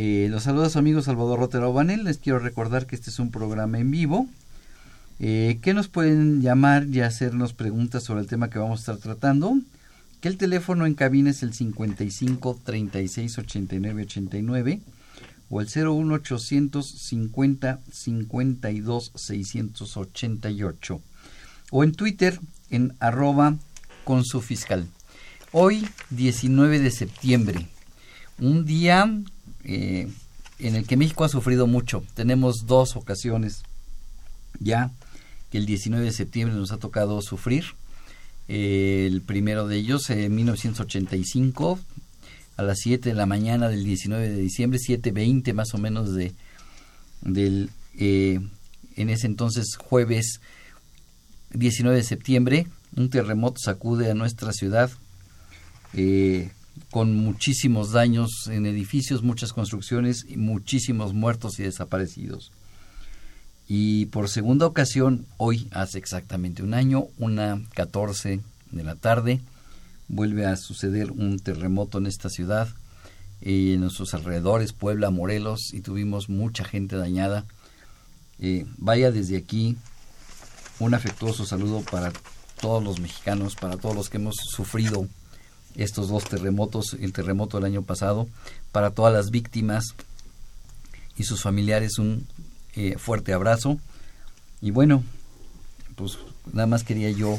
Eh, los saluda su amigo Salvador Rotero Banel. Les quiero recordar que este es un programa en vivo. Eh, que nos pueden llamar y hacernos preguntas sobre el tema que vamos a estar tratando. Que el teléfono en cabina es el 55 36 89 89 o el 01 850 52 688 o en Twitter en arroba con su fiscal. Hoy, 19 de septiembre, un día en el que México ha sufrido mucho. Tenemos dos ocasiones ya que el 19 de septiembre nos ha tocado sufrir. El primero de ellos en 1985 a las 7 de la mañana del 19 de diciembre, 7.20 más o menos de del eh, en ese entonces jueves 19 de septiembre, un terremoto sacude a nuestra ciudad eh, con muchísimos daños en edificios, muchas construcciones y muchísimos muertos y desaparecidos. Y por segunda ocasión, hoy, hace exactamente un año, una 14 de la tarde, vuelve a suceder un terremoto en esta ciudad, eh, en nuestros alrededores, Puebla, Morelos, y tuvimos mucha gente dañada. Eh, vaya desde aquí un afectuoso saludo para todos los mexicanos, para todos los que hemos sufrido estos dos terremotos, el terremoto del año pasado, para todas las víctimas y sus familiares un eh, fuerte abrazo. Y bueno, pues nada más quería yo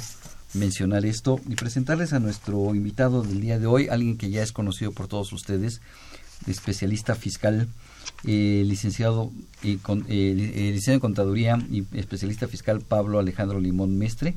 mencionar esto y presentarles a nuestro invitado del día de hoy, alguien que ya es conocido por todos ustedes, especialista fiscal, eh, licenciado, con, eh, eh, licenciado en contaduría y especialista fiscal Pablo Alejandro Limón Mestre,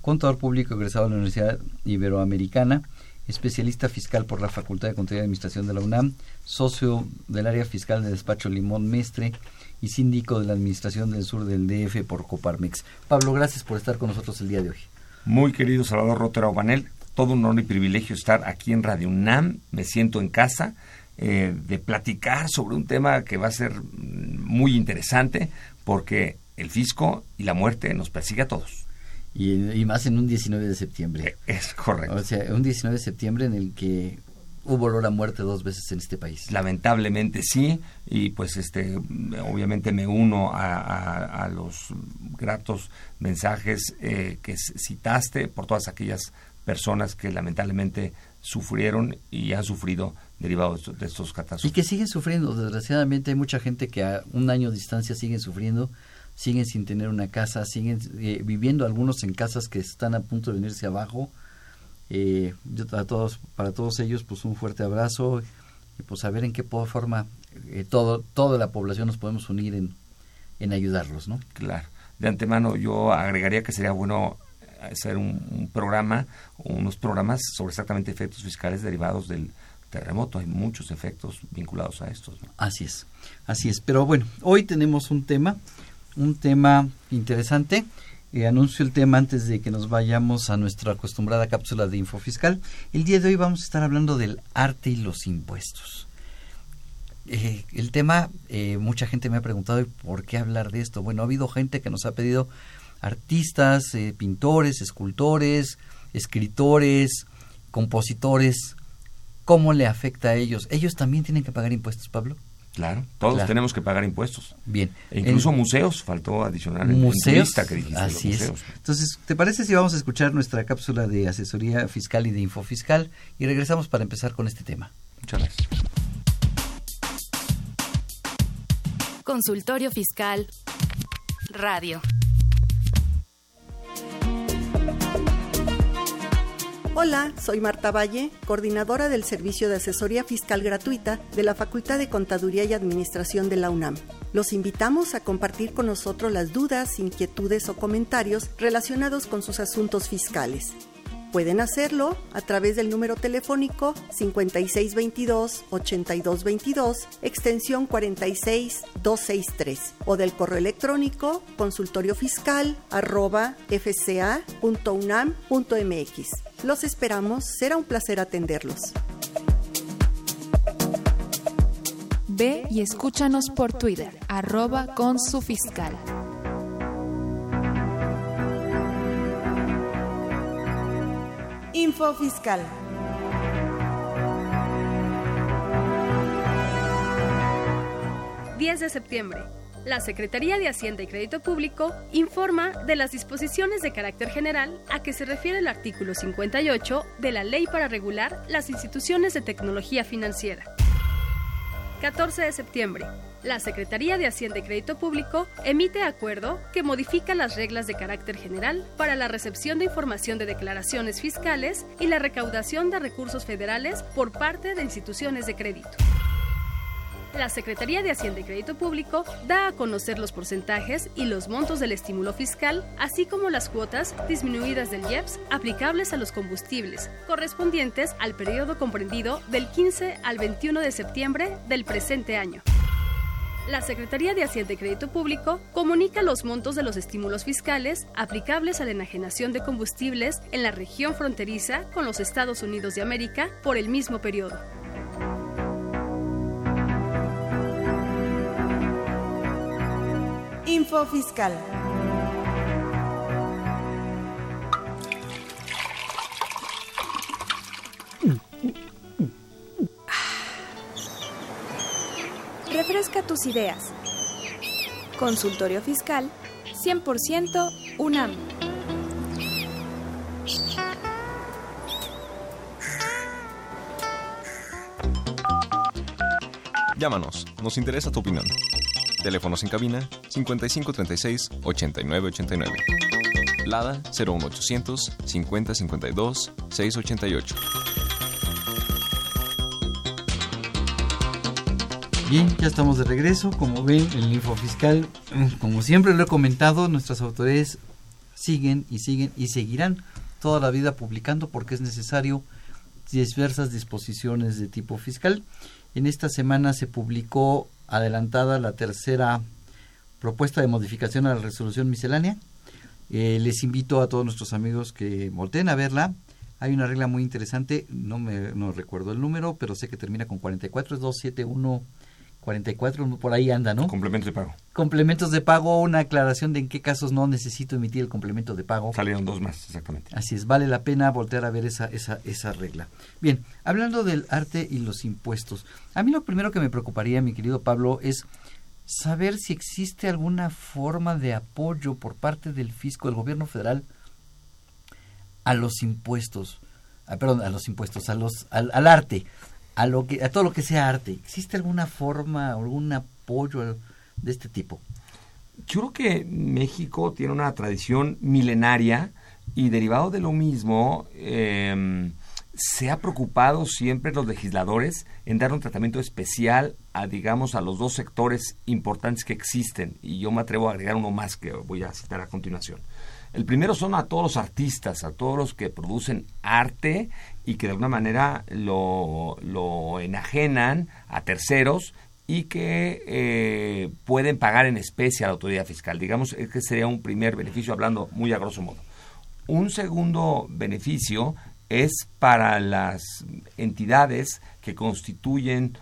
contador público egresado de la Universidad Iberoamericana, especialista fiscal por la Facultad de Contaduría y Administración de la UNAM, socio del área fiscal del despacho Limón Mestre y síndico de la Administración del Sur del DF por Coparmex. Pablo, gracias por estar con nosotros el día de hoy. Muy querido Salvador Rotero Banel, todo un honor y privilegio estar aquí en Radio UNAM. Me siento en casa eh, de platicar sobre un tema que va a ser muy interesante porque el fisco y la muerte nos persigue a todos. Y, y más en un 19 de septiembre. Es correcto. O sea, un 19 de septiembre en el que hubo olor a muerte dos veces en este país. Lamentablemente sí, y pues este obviamente me uno a, a- a los gratos mensajes eh, que citaste por todas aquellas personas que lamentablemente sufrieron y han sufrido derivado de estos, de estos Y catástrofes. que siguen sufriendo. Desgraciadamente hay mucha gente que a un año de distancia siguen sufriendo, siguen sin tener una casa, siguen eh, viviendo algunos en casas que están a punto de venirse abajo. Eh, yo a todos, para todos ellos, pues un fuerte abrazo y pues a ver en qué forma eh, todo, toda la población nos podemos unir en, en ayudarlos, ¿no? Claro. De antemano yo agregaría que sería bueno hacer un, un programa, unos programas sobre exactamente efectos fiscales derivados del terremoto. Hay muchos efectos vinculados a estos. ¿no? Así es, así es. Pero bueno, hoy tenemos un tema, un tema interesante. Eh, anuncio el tema antes de que nos vayamos a nuestra acostumbrada cápsula de info fiscal. El día de hoy vamos a estar hablando del arte y los impuestos. Eh, el tema, eh, mucha gente me ha preguntado, ¿y ¿por qué hablar de esto? Bueno, ha habido gente que nos ha pedido artistas, eh, pintores, escultores, escritores, compositores, ¿cómo le afecta a ellos? ¿Ellos también tienen que pagar impuestos, Pablo? Claro, todos Claro. tenemos que pagar impuestos. Bien. E incluso En- museos, faltó adicionar el museos. que dijiste, los Así es. Entonces, ¿te parece si vamos a escuchar nuestra cápsula de asesoría fiscal y de info fiscal y regresamos para empezar con este tema? Muchas gracias. Consultorio Fiscal. Radio. Hola, soy Marta Valle, coordinadora del Servicio de Asesoría Fiscal Gratuita de la Facultad de Contaduría y Administración de la UNAM. Los invitamos a compartir con nosotros las dudas, inquietudes o comentarios relacionados con sus asuntos fiscales. Pueden hacerlo a través del número telefónico 5622-8222, extensión 46263, o del correo electrónico consultoriofiscal.fca.unam.mx. Los esperamos, será un placer atenderlos. Ve y escúchanos por Twitter, arroba con su fiscal. Fiscal. ...10 de septiembre... La Secretaría de Hacienda y Crédito Público informa de las disposiciones de carácter general a que se refiere el artículo 58 de la Ley para regular las instituciones de tecnología financiera. 14 de septiembre. La Secretaría de Hacienda y Crédito Público emite acuerdo que modifica las reglas de carácter general para la recepción de información de declaraciones fiscales y la recaudación de recursos federales por parte de instituciones de crédito. La Secretaría de Hacienda y Crédito Público da a conocer los porcentajes y los montos del estímulo fiscal, así como las cuotas disminuidas del IEPS aplicables a los combustibles, correspondientes al periodo comprendido del 15 al 21 de septiembre del presente año. La Secretaría de Hacienda y Crédito Público comunica los montos de los estímulos fiscales aplicables a la enajenación de combustibles en la región fronteriza con los Estados Unidos de América por el mismo periodo. Info Fiscal. Refresca tus ideas. Consultorio Fiscal 100% UNAM. Llámanos, nos interesa tu opinión. Teléfonos en cabina 5536 8989. Lada 01800 5052 688. Bien, ya estamos de regreso. Como ven, el info fiscal, como siempre lo he comentado, nuestras autoridades siguen y siguen y seguirán toda la vida publicando porque es necesario diversas disposiciones de tipo fiscal. En esta semana se publicó adelantada la tercera propuesta de modificación a la resolución miscelánea. Eh, les invito a todos nuestros amigos que volteen a verla. Hay una regla muy interesante, no me no recuerdo el número, pero sé que termina con 44, es 271 44, por ahí anda, ¿no? Complementos de pago. Complementos de pago, una aclaración de en qué casos no necesito emitir el complemento de pago. Salieron dos más, exactamente. Así es, vale la pena voltear a ver esa, esa, esa regla. Bien, hablando del arte y los impuestos, a mí lo primero que me preocuparía, mi querido Pablo, es saber si existe alguna forma de apoyo por parte del fisco, del gobierno federal, a los impuestos, ah, perdón, a los impuestos, a los, al, al arte a lo que a todo lo que sea arte. ¿Existe alguna forma, algún apoyo de este tipo? Yo creo que México tiene una tradición milenaria y derivado de lo mismo eh, se ha preocupado siempre los legisladores en dar un tratamiento especial a digamos a los dos sectores importantes que existen y yo me atrevo a agregar uno más que voy a citar a continuación. El primero son a todos los artistas, a todos los que producen arte y que de alguna manera lo, lo enajenan a terceros y que eh, pueden pagar en especie a la autoridad fiscal. Digamos que sería un primer beneficio hablando muy a grosso modo. Un segundo beneficio es para las entidades que constituyen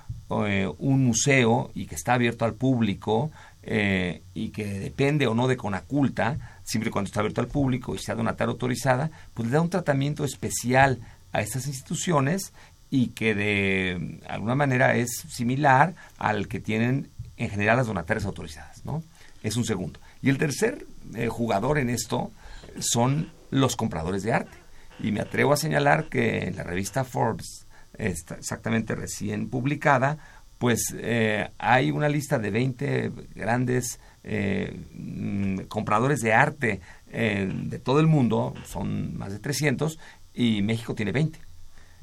eh, un museo y que está abierto al público eh, y que depende o no de Conaculta, siempre cuando está abierto al público y sea donataria autorizada, pues le da un tratamiento especial a estas instituciones y que de alguna manera es similar al que tienen en general las donatarias autorizadas, ¿no? Es un segundo. Y el tercer eh, jugador en esto son los compradores de arte. Y me atrevo a señalar que en la revista Forbes, está exactamente recién publicada, pues eh, hay una lista de 20 grandes eh, mm, compradores de arte eh, de todo el mundo, son más de 300, y México tiene 20.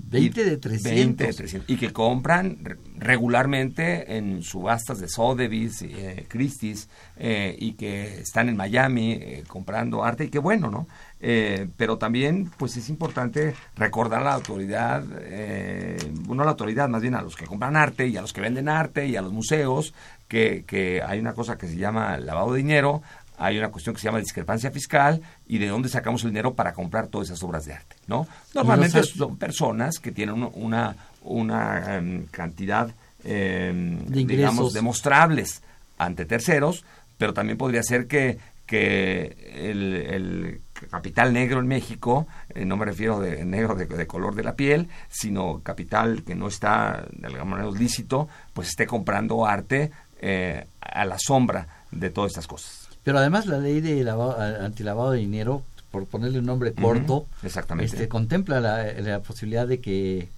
20 de 300. 20 de 300. Y que compran re- regularmente en subastas de Sotheby's, eh, Christie's, eh, y que están en Miami eh, comprando arte, y qué bueno, ¿no? Eh, pero también, pues es importante recordar a la autoridad, eh, bueno, a la autoridad, más bien a los que compran arte y a los que venden arte y a los museos, que, que hay una cosa que se llama lavado de dinero, hay una cuestión que se llama discrepancia fiscal y de dónde sacamos el dinero para comprar todas esas obras de arte, ¿no? Normalmente son personas que tienen un- una, una em, cantidad, De ingresos. digamos, demostrables ante terceros, pero también podría ser que, que el, el capital negro en México, eh, no me refiero de negro de, de color de la piel, sino capital que no está de alguna manera lícito, pues esté comprando arte eh, a la sombra de todas estas cosas. Pero además la ley de lavado, antilavado de dinero, por ponerle un nombre corto, exactamente. este, contempla la, la posibilidad de que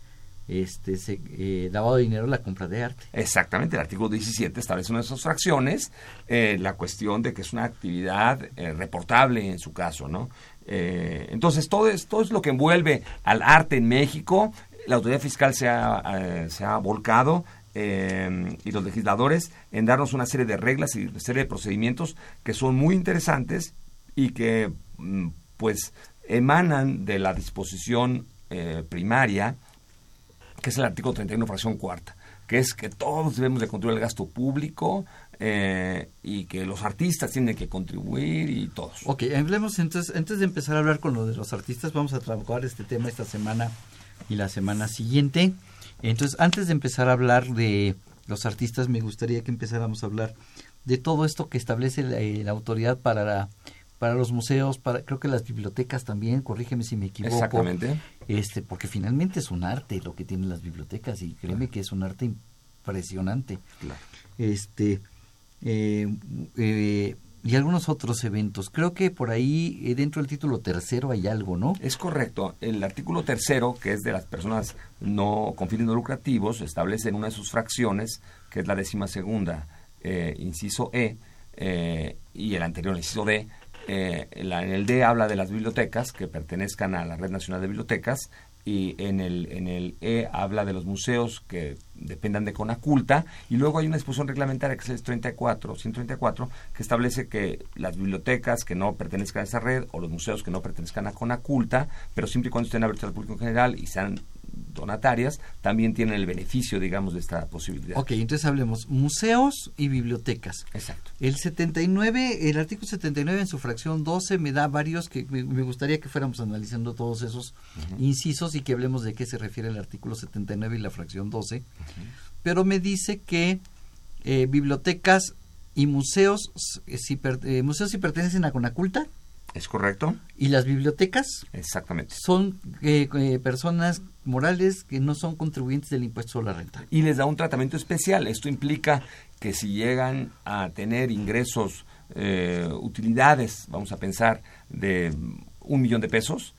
este se, eh, lavado de dinero la compra de arte. Exactamente, el artículo 17 establece una de esas fracciones, eh, la cuestión de que es una actividad eh, reportable en su caso, ¿no? Entonces, todo es, todo es lo que envuelve al arte en México. La autoridad fiscal se ha, se ha volcado eh, y los legisladores en darnos una serie de reglas y una serie de procedimientos que son muy interesantes y que, mm, pues, emanan de la disposición eh, primaria que es el artículo 31, fracción cuarta, que es que todos debemos de controlar el gasto público eh, y que los artistas tienen que contribuir y todos. Ok, hablemos entonces, antes de empezar a hablar con lo de los artistas, vamos a trabajar este tema esta semana y la semana siguiente. Entonces, antes de empezar a hablar de los artistas, me gustaría que empezáramos a hablar de todo esto que establece la, eh, la autoridad para la- para los museos, para creo que las bibliotecas también, corrígeme si me equivoco. Exactamente. Este, porque finalmente es un arte lo que tienen las bibliotecas y créeme que es un arte impresionante. Claro. Este, eh, eh, y algunos otros eventos. Creo que por ahí eh, dentro del título tercero hay algo, ¿no? Es correcto. El artículo tercero, que es de las personas no con fines no lucrativos, establece en una de sus fracciones, que es la décima segunda, eh, inciso E, eh, y el anterior, inciso D. eh, en el D habla de las bibliotecas que pertenezcan a la Red Nacional de Bibliotecas y en el, en el E habla de los museos que dependan de Conaculta y luego hay una disposición reglamentaria que es el 34, 134 que establece que las bibliotecas que no pertenezcan a esa red o los museos que no pertenezcan a Conaculta, pero siempre y cuando estén abiertos al público en general y sean donatarias, también tienen el beneficio, digamos, de esta posibilidad. Ok, entonces hablemos museos y bibliotecas. Exacto. El 79, el artículo 79 en su fracción 12 me da varios que me, me gustaría que fuéramos analizando todos esos incisos y que hablemos de qué se refiere el artículo 79 y la fracción 12. Pero me dice que eh, bibliotecas y museos eh, si, per- eh, museos si pertenecen a Conaculta ¿Es correcto? y las bibliotecas Exactamente. son eh, eh, personas morales que no son contribuyentes del impuesto sobre la renta. y les da un tratamiento especial. Esto implica que si llegan a tener ingresos, eh, utilidades, vamos a pensar, de un millón de pesos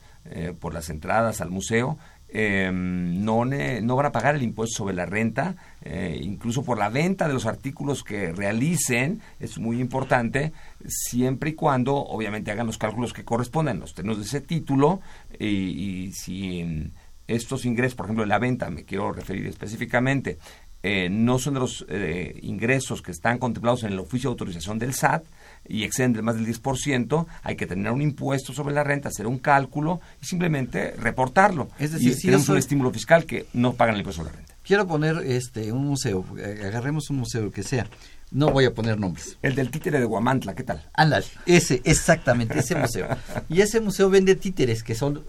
por las entradas al museo, eh, no, no van a pagar el impuesto sobre la renta, eh, incluso por la venta de los artículos que realicen, es muy importante, siempre y cuando obviamente hagan los cálculos que correspondan, los términos de ese título, y, si estos ingresos, por ejemplo, en la venta, me quiero referir específicamente, eh, no son de los eh, ingresos que están contemplados en el oficio de autorización del SAT y exceden de más del 10%, hay que tener un impuesto sobre la renta, hacer un cálculo y simplemente reportarlo. Es decir, y si tenemos un estímulo fiscal que no pagan el impuesto sobre la renta. Quiero poner este un museo, eh, agarremos un museo que sea. No voy a poner nombres. El del títere de Guamantla, ¿qué tal? Ándale, ese, exactamente, ese museo. Y ese museo vende títeres, que son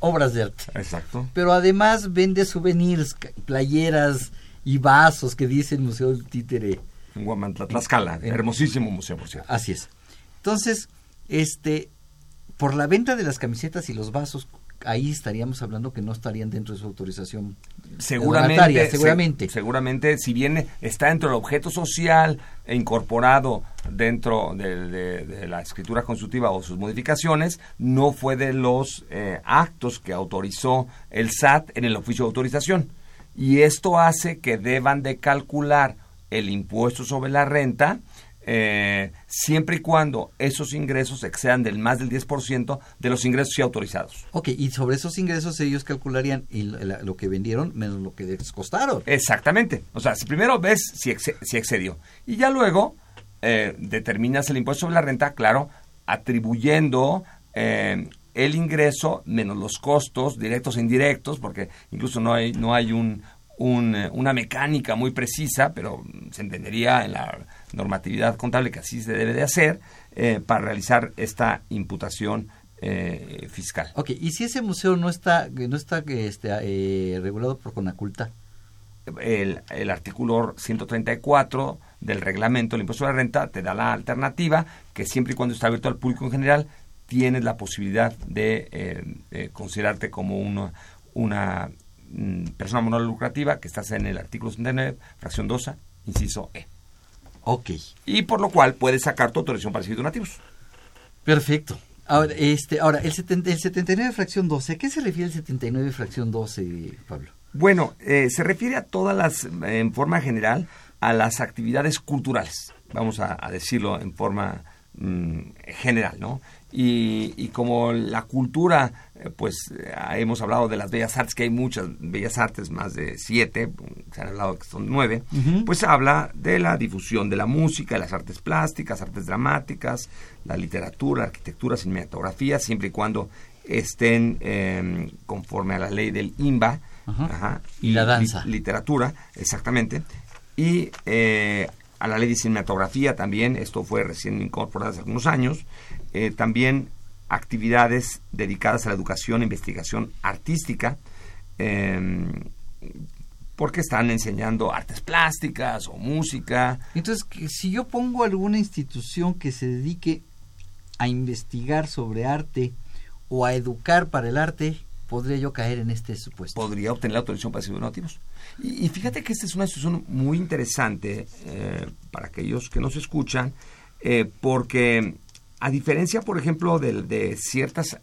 obras de arte. Exacto. Pero además vende souvenirs, playeras y vasos que dice el Museo del Títere. En Guamantla, Tlaxcala, En- hermosísimo museo, por cierto. Así es. Entonces, este, por la venta de las camisetas y los vasos, ahí estaríamos hablando que no estarían dentro de su autorización Seguramente, se- seguramente. seguramente, si bien está dentro del objeto social e incorporado dentro de, de- de la escritura constitutiva o sus modificaciones, no fue de los eh, actos que autorizó el SAT en el oficio de autorización. Y esto hace que deban de calcular el impuesto sobre la renta eh, siempre y cuando esos ingresos excedan del más del 10% de los ingresos ya autorizados. Ok, y sobre esos ingresos ellos calcularían lo que vendieron menos lo que les costaron. Exactamente. O sea, si primero ves si, exce- si excedió. Y ya luego eh, determinas el impuesto sobre la renta, claro, atribuyendo eh, el ingreso menos los costos directos e indirectos, porque incluso no hay, no hay un, un, eh, una mecánica muy precisa, pero se entendería en la normatividad contable que así se debe de hacer eh, para realizar esta imputación eh, fiscal. Ok, y si ese museo no está, no está este, eh, regulado por Conaculta. el, el artículo 134 del reglamento del impuesto a la renta te da la alternativa que siempre y cuando está abierto al público en general tienes la posibilidad de, eh, de considerarte como una, una mm, persona moral lucrativa que estás en el artículo 69, fracción 2, inciso E. Ok. Y por lo cual puedes sacar tu autorización para recibir donativos. Perfecto. Ahora, este, ahora el, 70 el 79 fracción 12, ¿a qué se refiere el 79 fracción 12, Pablo? Bueno, eh, se refiere a todas las, en forma general, a las actividades culturales, vamos a, a decirlo en forma mm, general, ¿no? Y, y como la cultura, eh, pues eh, hemos hablado de las bellas artes, que hay muchas bellas artes, más de siete, se han hablado que son nueve, pues habla de la difusión de la música, de las artes plásticas, artes dramáticas, la literatura, arquitectura, cinematografía, siempre y cuando estén eh, conforme a la ley del INBA. Ajá. Ajá, Y la danza. li- literatura, exactamente. Y eh, a la ley de cinematografía también, esto fue recién incorporado hace algunos años. Eh, también actividades dedicadas a la educación e investigación artística. eh, porque están enseñando artes plásticas o música. Entonces, si yo pongo alguna institución que se dedique a investigar sobre arte o a educar para el arte, podría yo caer en este supuesto. podría obtener la autorización para recibir donativos. Y, y fíjate que esta es una situación muy interesante eh, para aquellos que nos escuchan, eh, porque a diferencia, por ejemplo, de, ciertas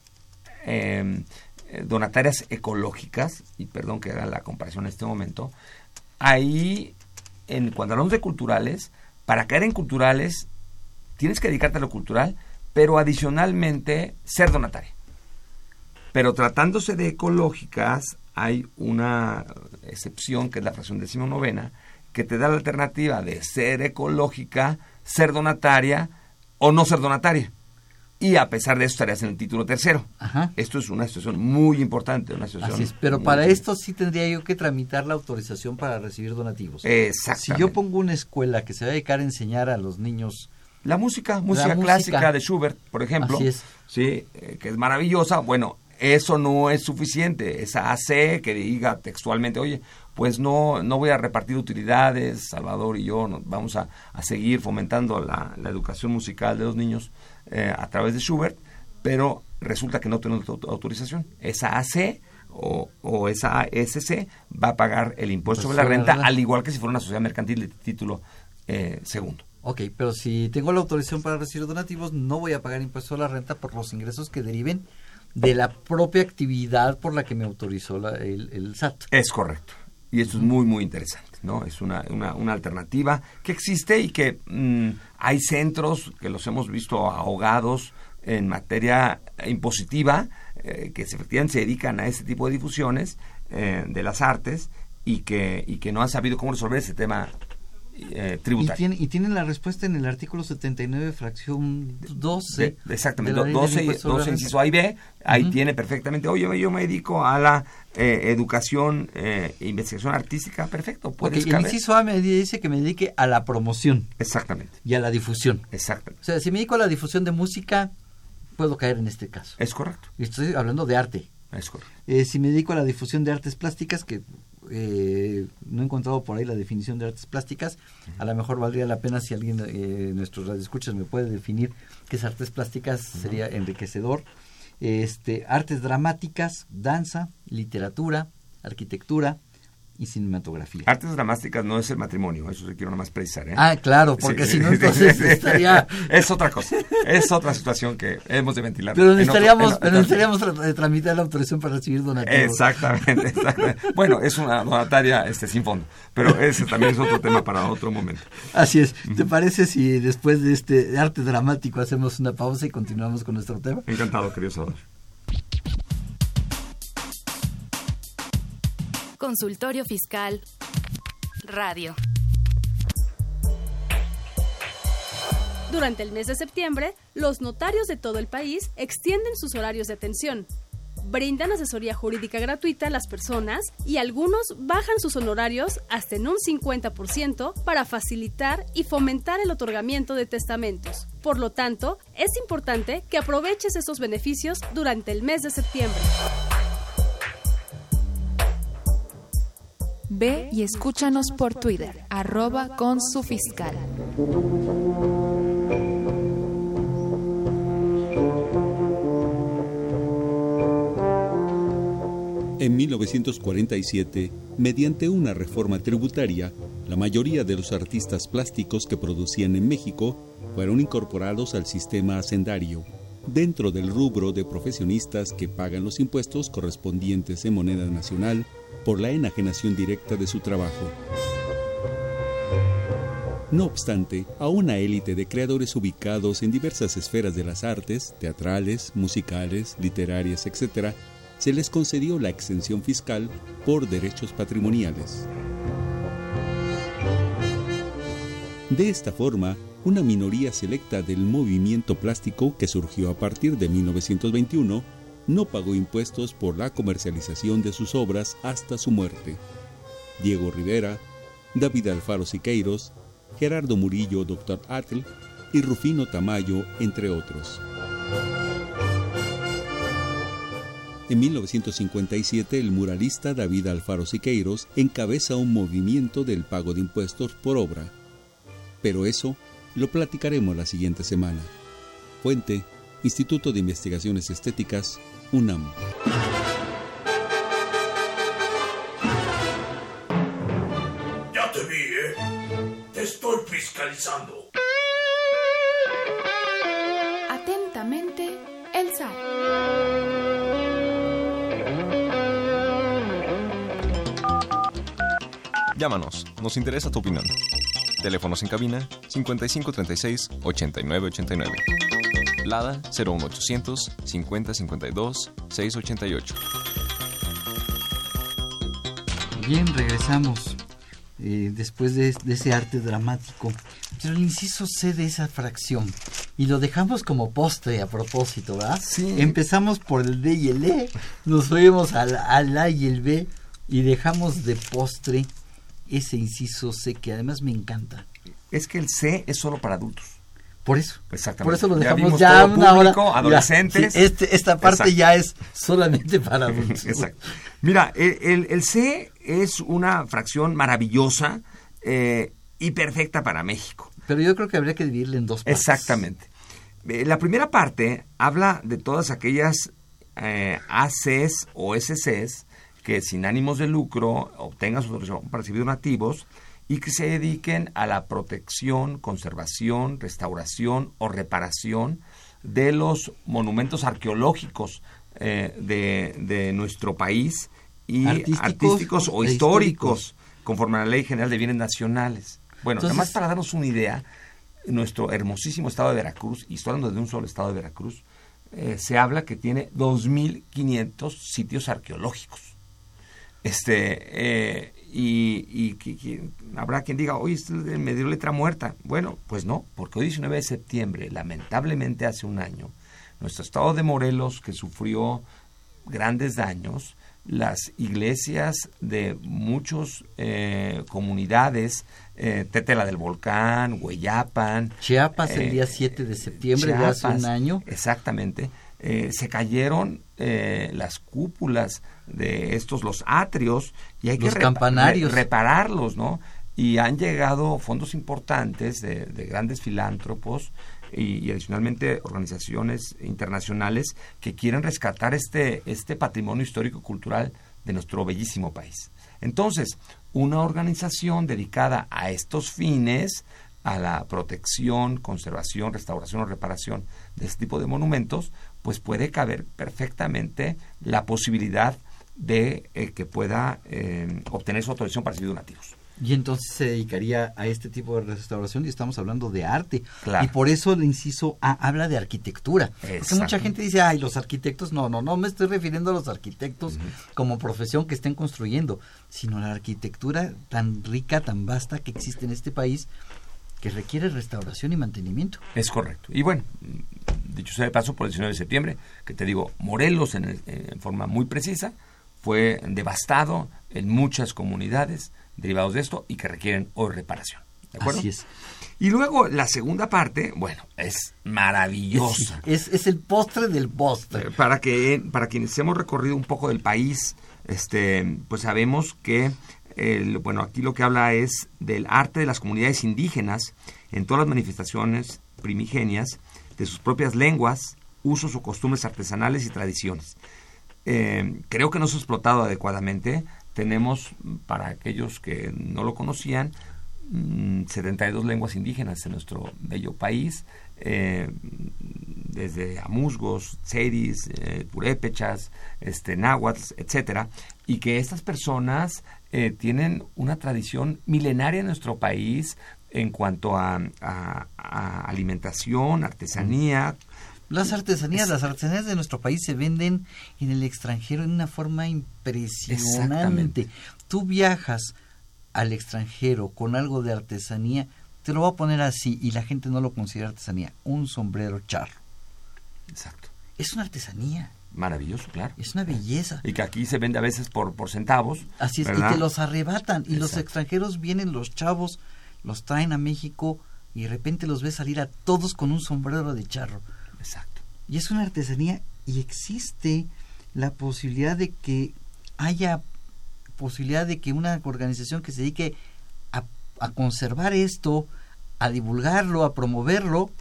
eh, donatarias ecológicas, y perdón que haga la comparación en este momento, ahí, cuando hablamos de culturales, para caer en culturales, tienes que dedicarte a lo cultural, pero adicionalmente ser donataria. Pero tratándose de ecológicas, hay una excepción que es la fracción decimonovena, que te da la alternativa de ser ecológica, ser donataria o no ser donataria. Y a pesar de eso estarías en el título tercero. Ajá. Esto es una situación muy importante, una situación Así es, pero para importante. esto sí tendría yo que tramitar la autorización para recibir donativos. Exactamente. Si yo pongo una escuela que se va a dedicar a enseñar a los niños La música, La música música. clásica de Schubert, por ejemplo, Así es. sí, eh, que es maravillosa. Bueno, eso no es suficiente. Esa AC que diga textualmente, oye, pues no, no voy a repartir utilidades, Salvador y yo nos vamos a, a seguir fomentando la, la educación musical de los niños eh, a través de Schubert, pero resulta que no tenemos auto- autorización. Esa AC o, o esa ASC va a pagar el impuesto Pues sobre la la renta, al igual que si fuera una sociedad mercantil de título eh, segundo. Ok, pero si tengo la autorización para recibir donativos, no voy a pagar impuesto a la renta por los ingresos que deriven de la propia actividad por la que me autorizó la- el, el SAT. Es correcto. Y esto es muy, muy interesante, ¿no? Es una, una, una alternativa que existe y que mm, hay centros que los hemos visto ahogados en materia impositiva, eh, que se- efectivamente se dedican a este tipo de difusiones eh, de las artes y que, y que no han sabido cómo resolver ese tema eh, Y, tributario. tiene, y tienen la respuesta en el artículo 79, fracción 12. De- de- exactamente, de la ley del 12, impuesto sobre la 12 renta. inciso A y B, ahí tiene perfectamente, oye, yo me dedico a la eh, educación eh, e investigación artística, perfecto, puedes el caber. inciso A me dice que me dedique a la promoción Exactamente, y a la difusión. exactamente, O sea, si me dedico a la difusión de música, puedo caer en este caso. es correcto, Y Estoy hablando de arte. es correcto. Eh, si me dedico a la difusión de artes plásticas, que eh, no he encontrado por ahí la definición de artes plásticas, a lo mejor valdría la pena si alguien eh, nuestros radioescuchas me puede definir qué es artes plásticas, sería enriquecedor. Este, artes dramáticas, danza, literatura, arquitectura y cinematografía. Artes dramáticas no es el matrimonio, eso sí quiero nada más precisar. ¿eh? Ah, claro, porque si no entonces estaría... es otra cosa, es otra situación que hemos de ventilar. Pero necesitaríamos, pero necesitaríamos tramitar la autorización para recibir donativos. Exactamente, exactamente. bueno, es una donataria este, sin fondo, pero ese también es otro tema para otro momento. Así es. ¿Te parece si después de este arte dramático hacemos una pausa y continuamos con nuestro tema? Encantado, querido Salvador. Consultorio Fiscal Radio. Durante el mes de septiembre, los notarios de todo el país extienden sus horarios de atención. Brindan asesoría jurídica gratuita a las personas y algunos bajan sus honorarios hasta en un 50% para facilitar y fomentar el otorgamiento de testamentos. Por lo tanto, es importante que aproveches estos beneficios durante el mes de septiembre. Ve y escúchanos por Twitter, arroba con su fiscal. En 1947, mediante una reforma tributaria, la mayoría de los artistas plásticos que producían en México fueron incorporados al sistema hacendario, dentro del rubro de profesionistas que pagan los impuestos correspondientes en moneda nacional por la enajenación directa de su trabajo. No obstante, a una élite de creadores ubicados en diversas esferas de las artes, teatrales, musicales, literarias, etc., se les concedió la exención fiscal por derechos patrimoniales. De esta forma, una minoría selecta del movimiento plástico que surgió a partir de 1921 no pagó impuestos por la comercialización de sus obras hasta su muerte. Diego Rivera, David Alfaro Siqueiros, Gerardo Murillo, Dr. Atl y Rufino Tamayo, entre otros. En 1957, el muralista David Alfaro Siqueiros encabeza un movimiento del pago de impuestos por obra. Pero eso lo platicaremos la siguiente semana. Fuente, Instituto de Investigaciones Estéticas, UNAM. Ya te vi, ¿eh? Te estoy fiscalizando. Atentamente, el SAT. Llámanos, nos interesa tu opinión. Teléfonos en cabina 5536 8989. Lada 01800 5052 688. Bien, regresamos eh, después de, ese arte dramático. Pero el inciso C de esa fracción. Y lo dejamos como postre a propósito, ¿verdad? Sí. Empezamos por el D y el E, nos fuimos al, al A y el B y dejamos de postre ese inciso C que además me encanta. Es que el C es solo para adultos. Por eso. Exactamente. Por eso lo Ya dejamos ya, una público, hora. adolescentes. Ya, sí, este- esta parte Exacto. ya es solamente para adultos. Exacto. Mira, el, el- el C es una fracción maravillosa eh, y perfecta para México. Pero yo creo que habría que dividirle en dos partes. Exactamente. Eh, La primera parte habla de todas aquellas eh, ACs o SCs que sin ánimos de lucro obtengan su autorización para recibir donativos y que se dediquen a la protección, conservación, restauración o reparación de los monumentos arqueológicos eh, de, de nuestro país y Artísticos artísticos, o e históricos, conforme a la Ley General de Bienes Nacionales. Bueno, Entonces- nada más para darnos una idea, nuestro hermosísimo estado de Veracruz, y estoy hablando de un solo estado de Veracruz, eh, se habla que tiene 2.500 sitios arqueológicos. Este, eh, y, y habrá quien diga, oye, esto es de medio letra muerta. Bueno, pues no, porque hoy 19 de septiembre, lamentablemente hace un año, nuestro estado de Morelos, que sufrió grandes daños, las iglesias de muchas comunidades, eh, Tetela del Volcán, Hueyapan, Chiapas el eh, día 7 de septiembre de hace un año. Exactamente. Eh, se cayeron eh, las cúpulas de estos, los atrios, y hay Los que repa- campanarios. re- repararlos, ¿no? Y han llegado fondos importantes de, de grandes filántropos y, y adicionalmente organizaciones internacionales que quieren rescatar este, este patrimonio histórico-cultural de nuestro bellísimo país. Entonces, una organización dedicada a estos fines, a la protección, conservación, restauración o reparación de este tipo de monumentos, pues puede caber perfectamente la posibilidad de eh, que pueda eh, obtener su autorización para recibir donativos. Y entonces se dedicaría a este tipo de restauración y estamos hablando de arte. Claro. Y por eso el inciso A habla de arquitectura. Porque mucha gente dice, ay, los arquitectos, no, no, no me estoy refiriendo a los arquitectos como profesión que estén construyendo, sino a la arquitectura tan rica, tan vasta que existe en este país que requiere restauración y mantenimiento. Es correcto. Y bueno, dicho sea de paso, por el 19 de septiembre, que te digo, Morelos en, el- en forma muy precisa fue devastado en muchas comunidades derivados de esto y que requieren hoy reparación. ¿De acuerdo? Así es. Y luego la segunda parte, bueno, es maravillosa. Es, es el postre del postre. Eh, Para que para quienes hemos recorrido un poco del país, este, pues sabemos que bueno, aquí lo que habla es del arte de las comunidades indígenas en todas las manifestaciones primigenias de sus propias lenguas, usos o costumbres artesanales y tradiciones. Eh, creo que no se ha explotado adecuadamente. Tenemos, para aquellos que no lo conocían, mm, 72 lenguas indígenas en nuestro bello país, eh, desde amuzgos, tseris, eh, purépechas, este, etcétera, y que estas personas eh, tienen una tradición milenaria en nuestro país en cuanto a, a- a alimentación, artesanía, Las artesanías, las artesanías de nuestro país se venden en el extranjero en una forma impresionante. Tú viajas al extranjero con algo de artesanía, te lo voy a poner así y la gente no lo considera artesanía, un sombrero charro. Exacto. Es una artesanía, Maravilloso, claro. es una belleza. Y que aquí se vende a veces por, por centavos. Así es, ¿verdad? y te los arrebatan. Y los extranjeros vienen, los chavos, los traen a México y de repente los ves salir a todos con un sombrero de charro. Exacto. Y es una artesanía y existe la posibilidad de que haya posibilidad de que una organización que se dedique a, a conservar esto, a divulgarlo, a promoverlo,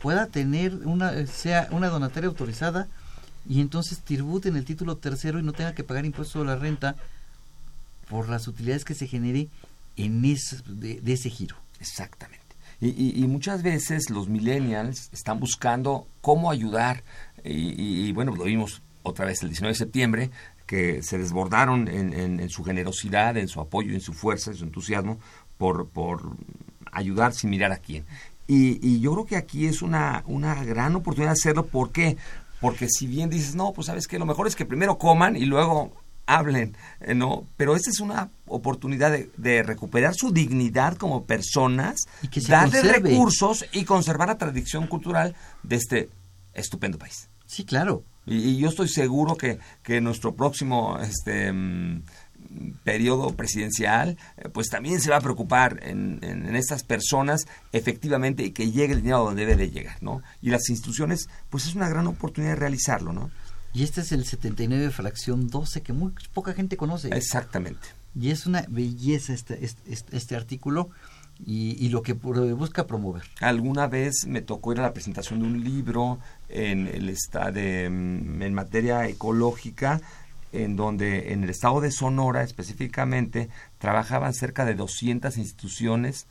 pueda tener una sea una donataria autorizada y entonces tributen el título tercero y no tenga que pagar impuesto de la renta por las utilidades que se genere en ese, de, ese giro. Exactamente. Y, y- muchas veces los millennials están buscando cómo ayudar. Y, bueno, lo vimos otra vez el 19 de septiembre, que se desbordaron en, en- en su generosidad, en su apoyo, en su fuerza, en su entusiasmo por, por ayudar sin mirar a quién. Y, y yo creo que aquí es una, una gran oportunidad de hacerlo. ¿Por qué? Porque si bien dices, no, pues sabes que lo mejor es que primero coman y luego hablen, eh, ¿no? Pero esta es una oportunidad de, de recuperar su dignidad como personas, Y que darle conserve. recursos y conservar la tradición cultural de este estupendo país. Sí, claro. Y, y yo estoy seguro que, que nuestro próximo este mm, periodo presidencial eh, pues también se va a preocupar en, en- en estas personas efectivamente y que llegue el dinero donde debe de llegar, ¿no? Y las instituciones pues es una gran oportunidad de realizarlo, ¿no? Y este es el 79 fracción 12 que muy poca gente conoce. Exactamente. Y es una belleza este, este, este- este artículo y, y lo que busca promover. Alguna vez me tocó ir a la presentación de un libro en el mm, en materia ecológica en donde en el estado de Sonora específicamente trabajaban cerca de 200 instituciones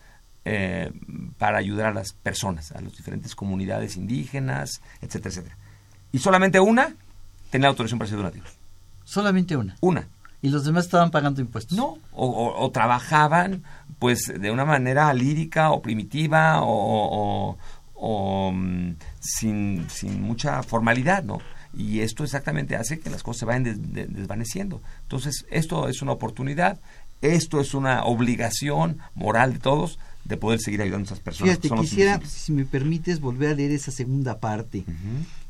eh, para ayudar a las personas, a las diferentes comunidades indígenas, etcétera, etcétera. Y solamente una tenía autorización para hacer donativos. Solamente una. Una. Y los demás estaban pagando impuestos. No, o, o- o trabajaban pues de una manera lírica o primitiva o, o- o, mm, sin, sin mucha formalidad, ¿no? Y esto exactamente hace que las cosas se vayan des- de- desvaneciendo. Entonces, esto es una oportunidad, esto es una obligación moral de todos de poder seguir ayudando a esas personas. Fíjate, que quisiera, si me permites, volver a leer esa segunda parte.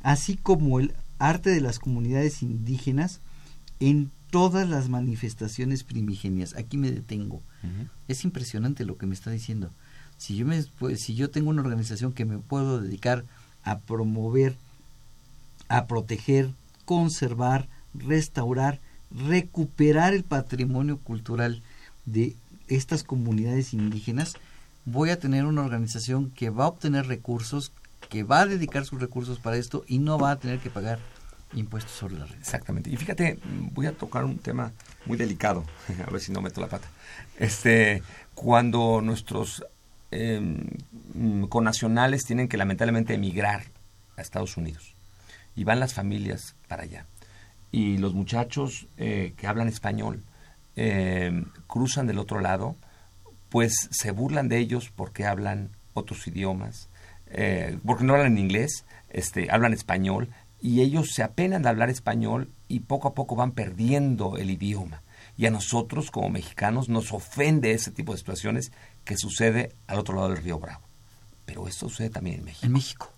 Así como el arte de las comunidades indígenas en todas las manifestaciones primigenias. Aquí me detengo. Es impresionante lo que me está diciendo. Si yo, me, pues, si yo tengo una organización que me puedo dedicar a promover, a proteger, conservar, restaurar, recuperar el patrimonio cultural de estas comunidades indígenas, voy a tener una organización que va a obtener recursos, que va a dedicar sus recursos para esto y no va a tener que pagar Impuestos sobre la renta. Exactamente. Y fíjate, voy a tocar un tema muy delicado, a ver si no meto la pata. Este, cuando nuestros eh, connacionales tienen que lamentablemente emigrar a Estados Unidos y van las familias para allá y los muchachos eh, que hablan español eh, cruzan del otro lado, pues se burlan de ellos porque hablan otros idiomas, eh, porque no hablan inglés, este, hablan español y ellos se apenan de hablar español y poco a poco van perdiendo el idioma. Y a nosotros como mexicanos nos ofende ese tipo de situaciones que sucede al otro lado del río Bravo. Pero esto sucede también en México. En México.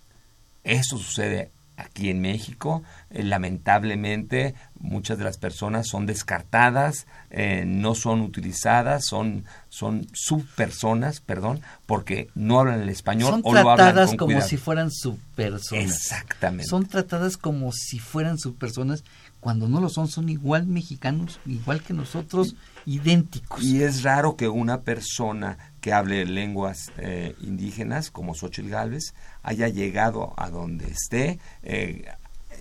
Esto sucede aquí en México. Eh, lamentablemente muchas de las personas son descartadas, eh, no son utilizadas, son, son subpersonas, perdón, porque no hablan el español son o lo hablan tratadas como cuidado. si fueran subpersonas. Exactamente. Son tratadas como si fueran subpersonas cuando no lo son, son igual mexicanos, igual que nosotros, idénticos. Y es raro que una persona que hable lenguas eh, indígenas, como Xochitl Galvez, haya llegado a donde esté, eh,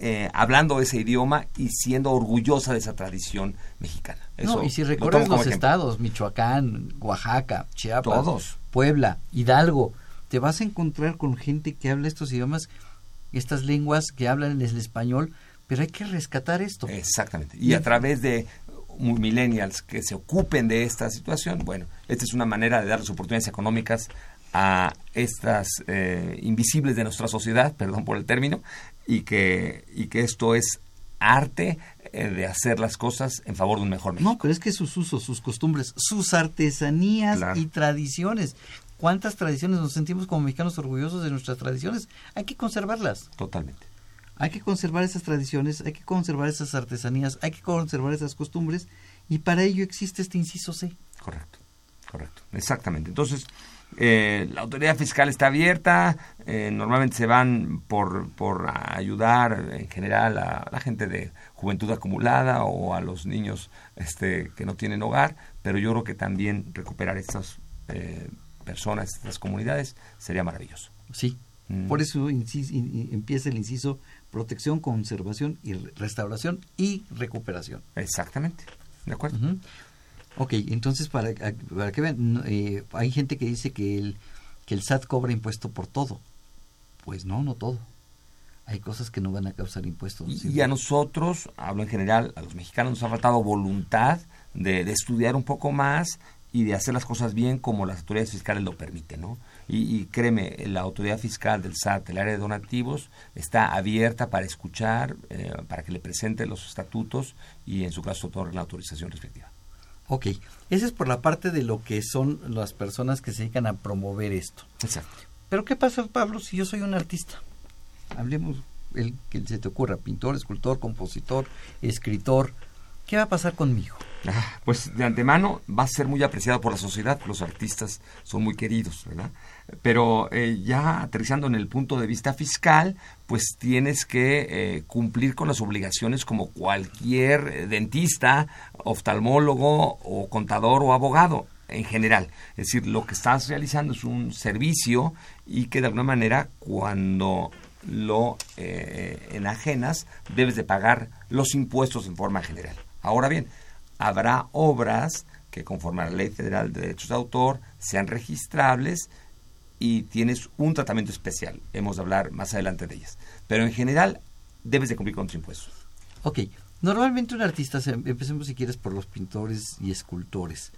eh, hablando ese idioma y siendo orgullosa de esa tradición mexicana. Eso no, y si recorres los ejemplo. estados, Michoacán, Oaxaca, Chiapas, Todos. Puebla, Hidalgo, te vas a encontrar con gente que habla estos idiomas, estas lenguas que hablan el español, pero hay que rescatar esto. Exactamente. Y a través de millennials que se ocupen de esta situación, bueno, esta es una manera de darles oportunidades económicas a estas eh, invisibles de nuestra sociedad, perdón por el término, y que, y que esto es arte eh, de hacer las cosas en favor de un mejor México. No, pero es que sus usos, sus costumbres, sus artesanías Claro. y tradiciones. ¿Cuántas tradiciones nos sentimos como mexicanos orgullosos de nuestras tradiciones? Hay que conservarlas. Totalmente. Hay que conservar esas tradiciones, hay que conservar esas artesanías, hay que conservar esas costumbres y para ello existe este inciso C. Correcto, correcto, exactamente. Entonces, eh, la autoridad fiscal está abierta, eh, normalmente se van por, por ayudar en general a la gente de juventud acumulada o a los niños este, que no tienen hogar, pero yo creo que también recuperar estas eh, personas, estas comunidades, sería maravilloso. Sí, Mm. por eso incis- in- in- empieza el inciso protección, conservación y re- restauración y recuperación. Exactamente, ¿de acuerdo? Ujú. Ok, entonces para, para que vean, eh, hay gente que dice que el, que el SAT cobra impuesto por todo. Pues no, no todo. Hay cosas que no van a causar impuestos. Y, y a nosotros, hablo en general, a los mexicanos nos ha faltado voluntad de, de estudiar un poco más y de hacer las cosas bien como las autoridades fiscales lo permiten, ¿no? Y, y créeme, la autoridad fiscal del SAT, el área de donativos, está abierta para escuchar, eh, para que le presente los estatutos y en su caso otorgue la autorización respectiva. Ok, esa es por la parte de lo que son las personas que se dedican a promover esto. Exacto. Pero ¿qué pasa, Pablo, si yo soy un artista? Hablemos el que se te ocurra, pintor, escultor, compositor, escritor. ¿Qué va a pasar conmigo? Ah, Pues de antemano va a ser muy apreciado por la sociedad, los artistas son muy queridos, ¿verdad? Pero eh, ya aterrizando en el punto de vista fiscal, pues tienes que eh, cumplir con las obligaciones como cualquier eh, dentista, oftalmólogo o contador o abogado en general. Es decir, lo que estás realizando es un servicio y que de alguna manera cuando lo eh, enajenas debes de pagar los impuestos en forma general. Ahora bien, habrá obras que conforme a la Ley Federal de Derechos de Autor sean registrables y tienes un tratamiento especial. Hemos de hablar más adelante de ellas. Pero en general debes de cumplir con tus impuestos. Ok, normalmente un artista, empecemos si quieres por los pintores y escultores,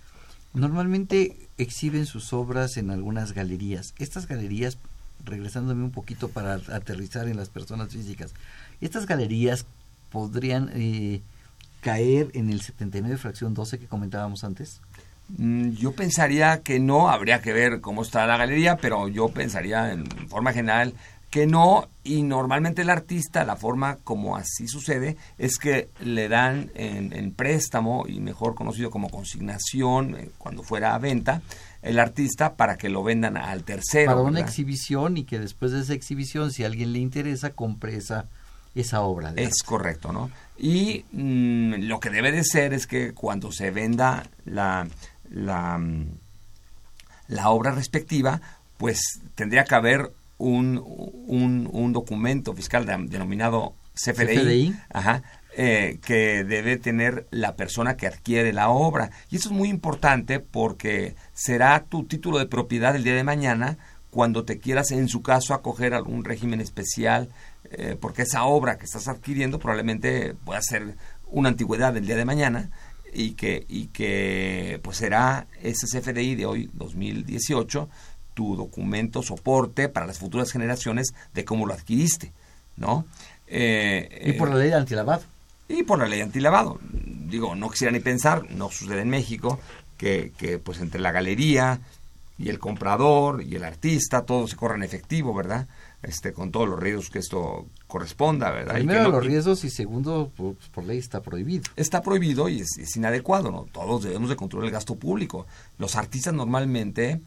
normalmente exhiben sus obras en algunas galerías. Estas galerías, regresándome un poquito para aterrizar en las personas físicas, estas galerías podrían eh, caer en el 79 fracción 12 que comentábamos antes. Mm, Yo pensaría que no, habría que ver cómo está la galería, pero yo pensaría en forma general que no, y normalmente el artista, la forma como así sucede, es que le dan en, en préstamo, y mejor conocido como consignación, eh, cuando fuera a venta, el artista para que lo vendan al tercero. para una ¿verdad? exhibición y que después de esa exhibición, si a alguien le interesa, compre esa, esa obra. de Es correcto, ¿no? Y mm, lo que debe de ser es que cuando se venda la, la, mm, la obra respectiva, pues tendría que haber un, un, un documento fiscal de- denominado CFDI, CFDI. Ajá, eh, que debe tener la persona que adquiere la obra. Y eso es muy importante porque será tu título de propiedad el día de mañana cuando te quieras, en su caso, acoger a algún régimen especial, eh, porque esa obra que estás adquiriendo probablemente pueda ser una antigüedad del día de mañana y que, y que pues será ese CFDI de hoy, 2018, tu documento soporte para las futuras generaciones de cómo lo adquiriste, ¿no? Eh, y por la ley antilavado. Y por la ley antilavado. Digo, no quisiera ni pensar, no sucede en México, que, que pues entre la galería y el comprador y el artista, todo se corre en efectivo, ¿verdad? Este, con todos los riesgos que esto corresponda, ¿verdad? Y Primero que no- los riesgos y segundo, por, por ley está prohibido. está prohibido y es, es inadecuado, ¿no? Todos debemos de controlar el gasto público. Los artistas normalmente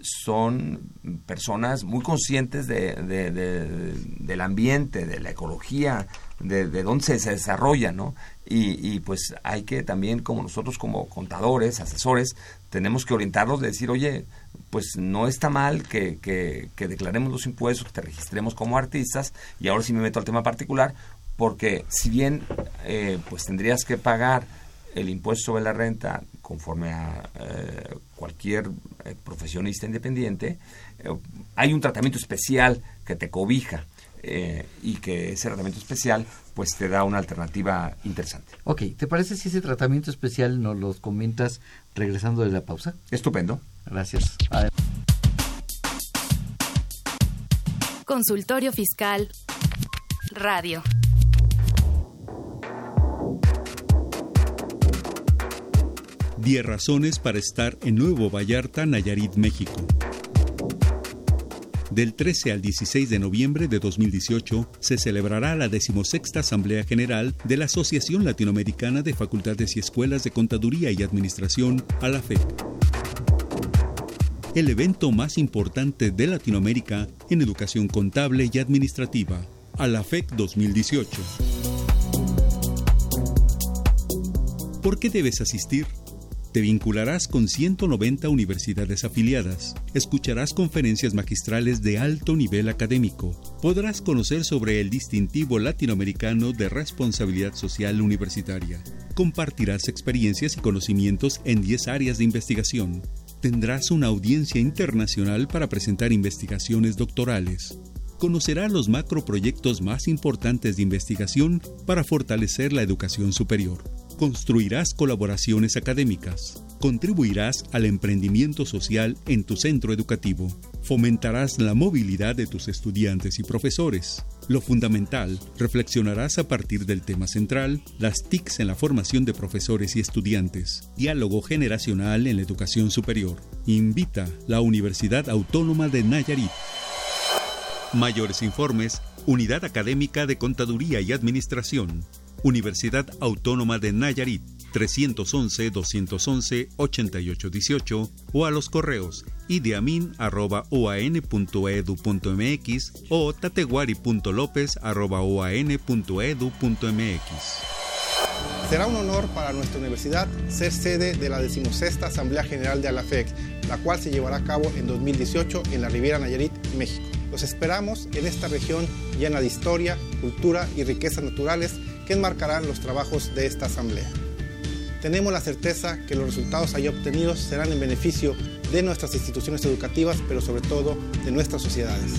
son personas muy conscientes de, de- de- del ambiente, de la ecología, de, de dónde se, se desarrolla, ¿no? Y, y, pues hay que también, como nosotros como contadores, asesores, tenemos que orientarlos de decir, oye, pues no está mal que, que, que declaremos los impuestos, que te registremos como artistas, y ahora sí me meto al tema particular, porque si bien eh, pues tendrías que pagar el impuesto sobre la renta conforme a eh, cualquier eh, profesionista independiente, eh, hay un tratamiento especial que te cobija eh, y que ese tratamiento especial pues te da una alternativa interesante. Ok, ¿te parece si ese tratamiento especial nos los comentas regresando de la pausa? Estupendo. Gracias. A- Consultorio Fiscal Radio. Diez razones para estar en Nuevo Vallarta, Nayarit, México. Del 13 al 16 de noviembre de 2018 se celebrará la decimosexta Asamblea General de la Asociación Latinoamericana de Facultades y Escuelas de Contaduría y Administración, ALAFEC. El evento más importante de Latinoamérica en educación contable y administrativa, ALAFEC 2018. ¿Por qué debes asistir? Te vincularás con 190 universidades afiliadas, escucharás conferencias magistrales de alto nivel académico, podrás conocer sobre el distintivo latinoamericano de responsabilidad social universitaria, compartirás experiencias y conocimientos en 10 áreas de investigación, tendrás una audiencia internacional para presentar investigaciones doctorales, conocerás los macroproyectos más importantes de investigación para fortalecer la educación superior. Construirás colaboraciones académicas. Contribuirás al emprendimiento social en tu centro educativo. Fomentarás la movilidad de tus estudiantes y profesores. Lo fundamental, reflexionarás a partir del tema central, las TICs en la formación de profesores y estudiantes, diálogo generacional en la educación superior. Invita la Universidad Autónoma de Nayarit. Mayores informes, Unidad Académica de Contaduría y Administración, Universidad Autónoma de Nayarit, 311-211-8818 o a los correos ideamin.oan.edu.mx o tateguari.lopez.oan.edu.mx. Será un honor para nuestra universidad ser sede de la decimosexta Asamblea General de ALAFEC, la cual se llevará a cabo en 2018 en la Riviera Nayarit, México. Los esperamos en esta región llena de historia, cultura y riquezas naturales que enmarcarán los trabajos de esta asamblea. Tenemos la certeza que los resultados allí obtenidos serán en beneficio de nuestras instituciones educativas, pero sobre todo de nuestras sociedades.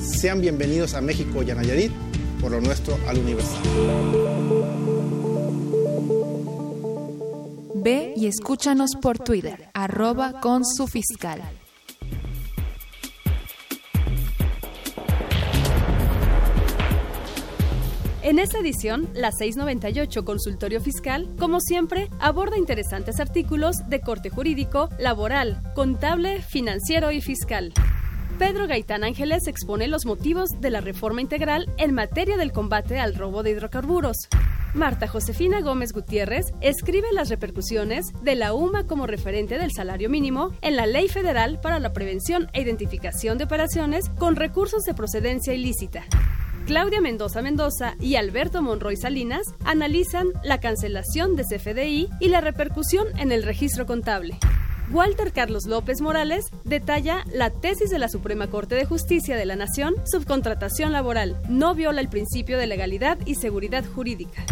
Sean bienvenidos a México y a Nayarit, por lo nuestro al universal. Ve y escúchanos por Twitter, arroba con su fiscal. En esta edición, la 698 Consultorio Fiscal, como siempre, aborda interesantes artículos de corte jurídico, laboral, contable, financiero y fiscal. Pedro Gaitán Ángeles expone los motivos de la reforma integral en materia del combate al robo de hidrocarburos. Marta Josefina Gómez Gutiérrez escribe las repercusiones de la UMA como referente del salario mínimo en la Ley Federal para la Prevención e Identificación de Operaciones con Recursos de Procedencia Ilícita. Claudia Mendoza Mendoza y Alberto Monroy Salinas analizan la cancelación de CFDI y la repercusión en el registro contable. Walter Carlos López Morales detalla la tesis de la Suprema Corte de Justicia de la Nación, subcontratación laboral, no viola el principio de legalidad y seguridad jurídica.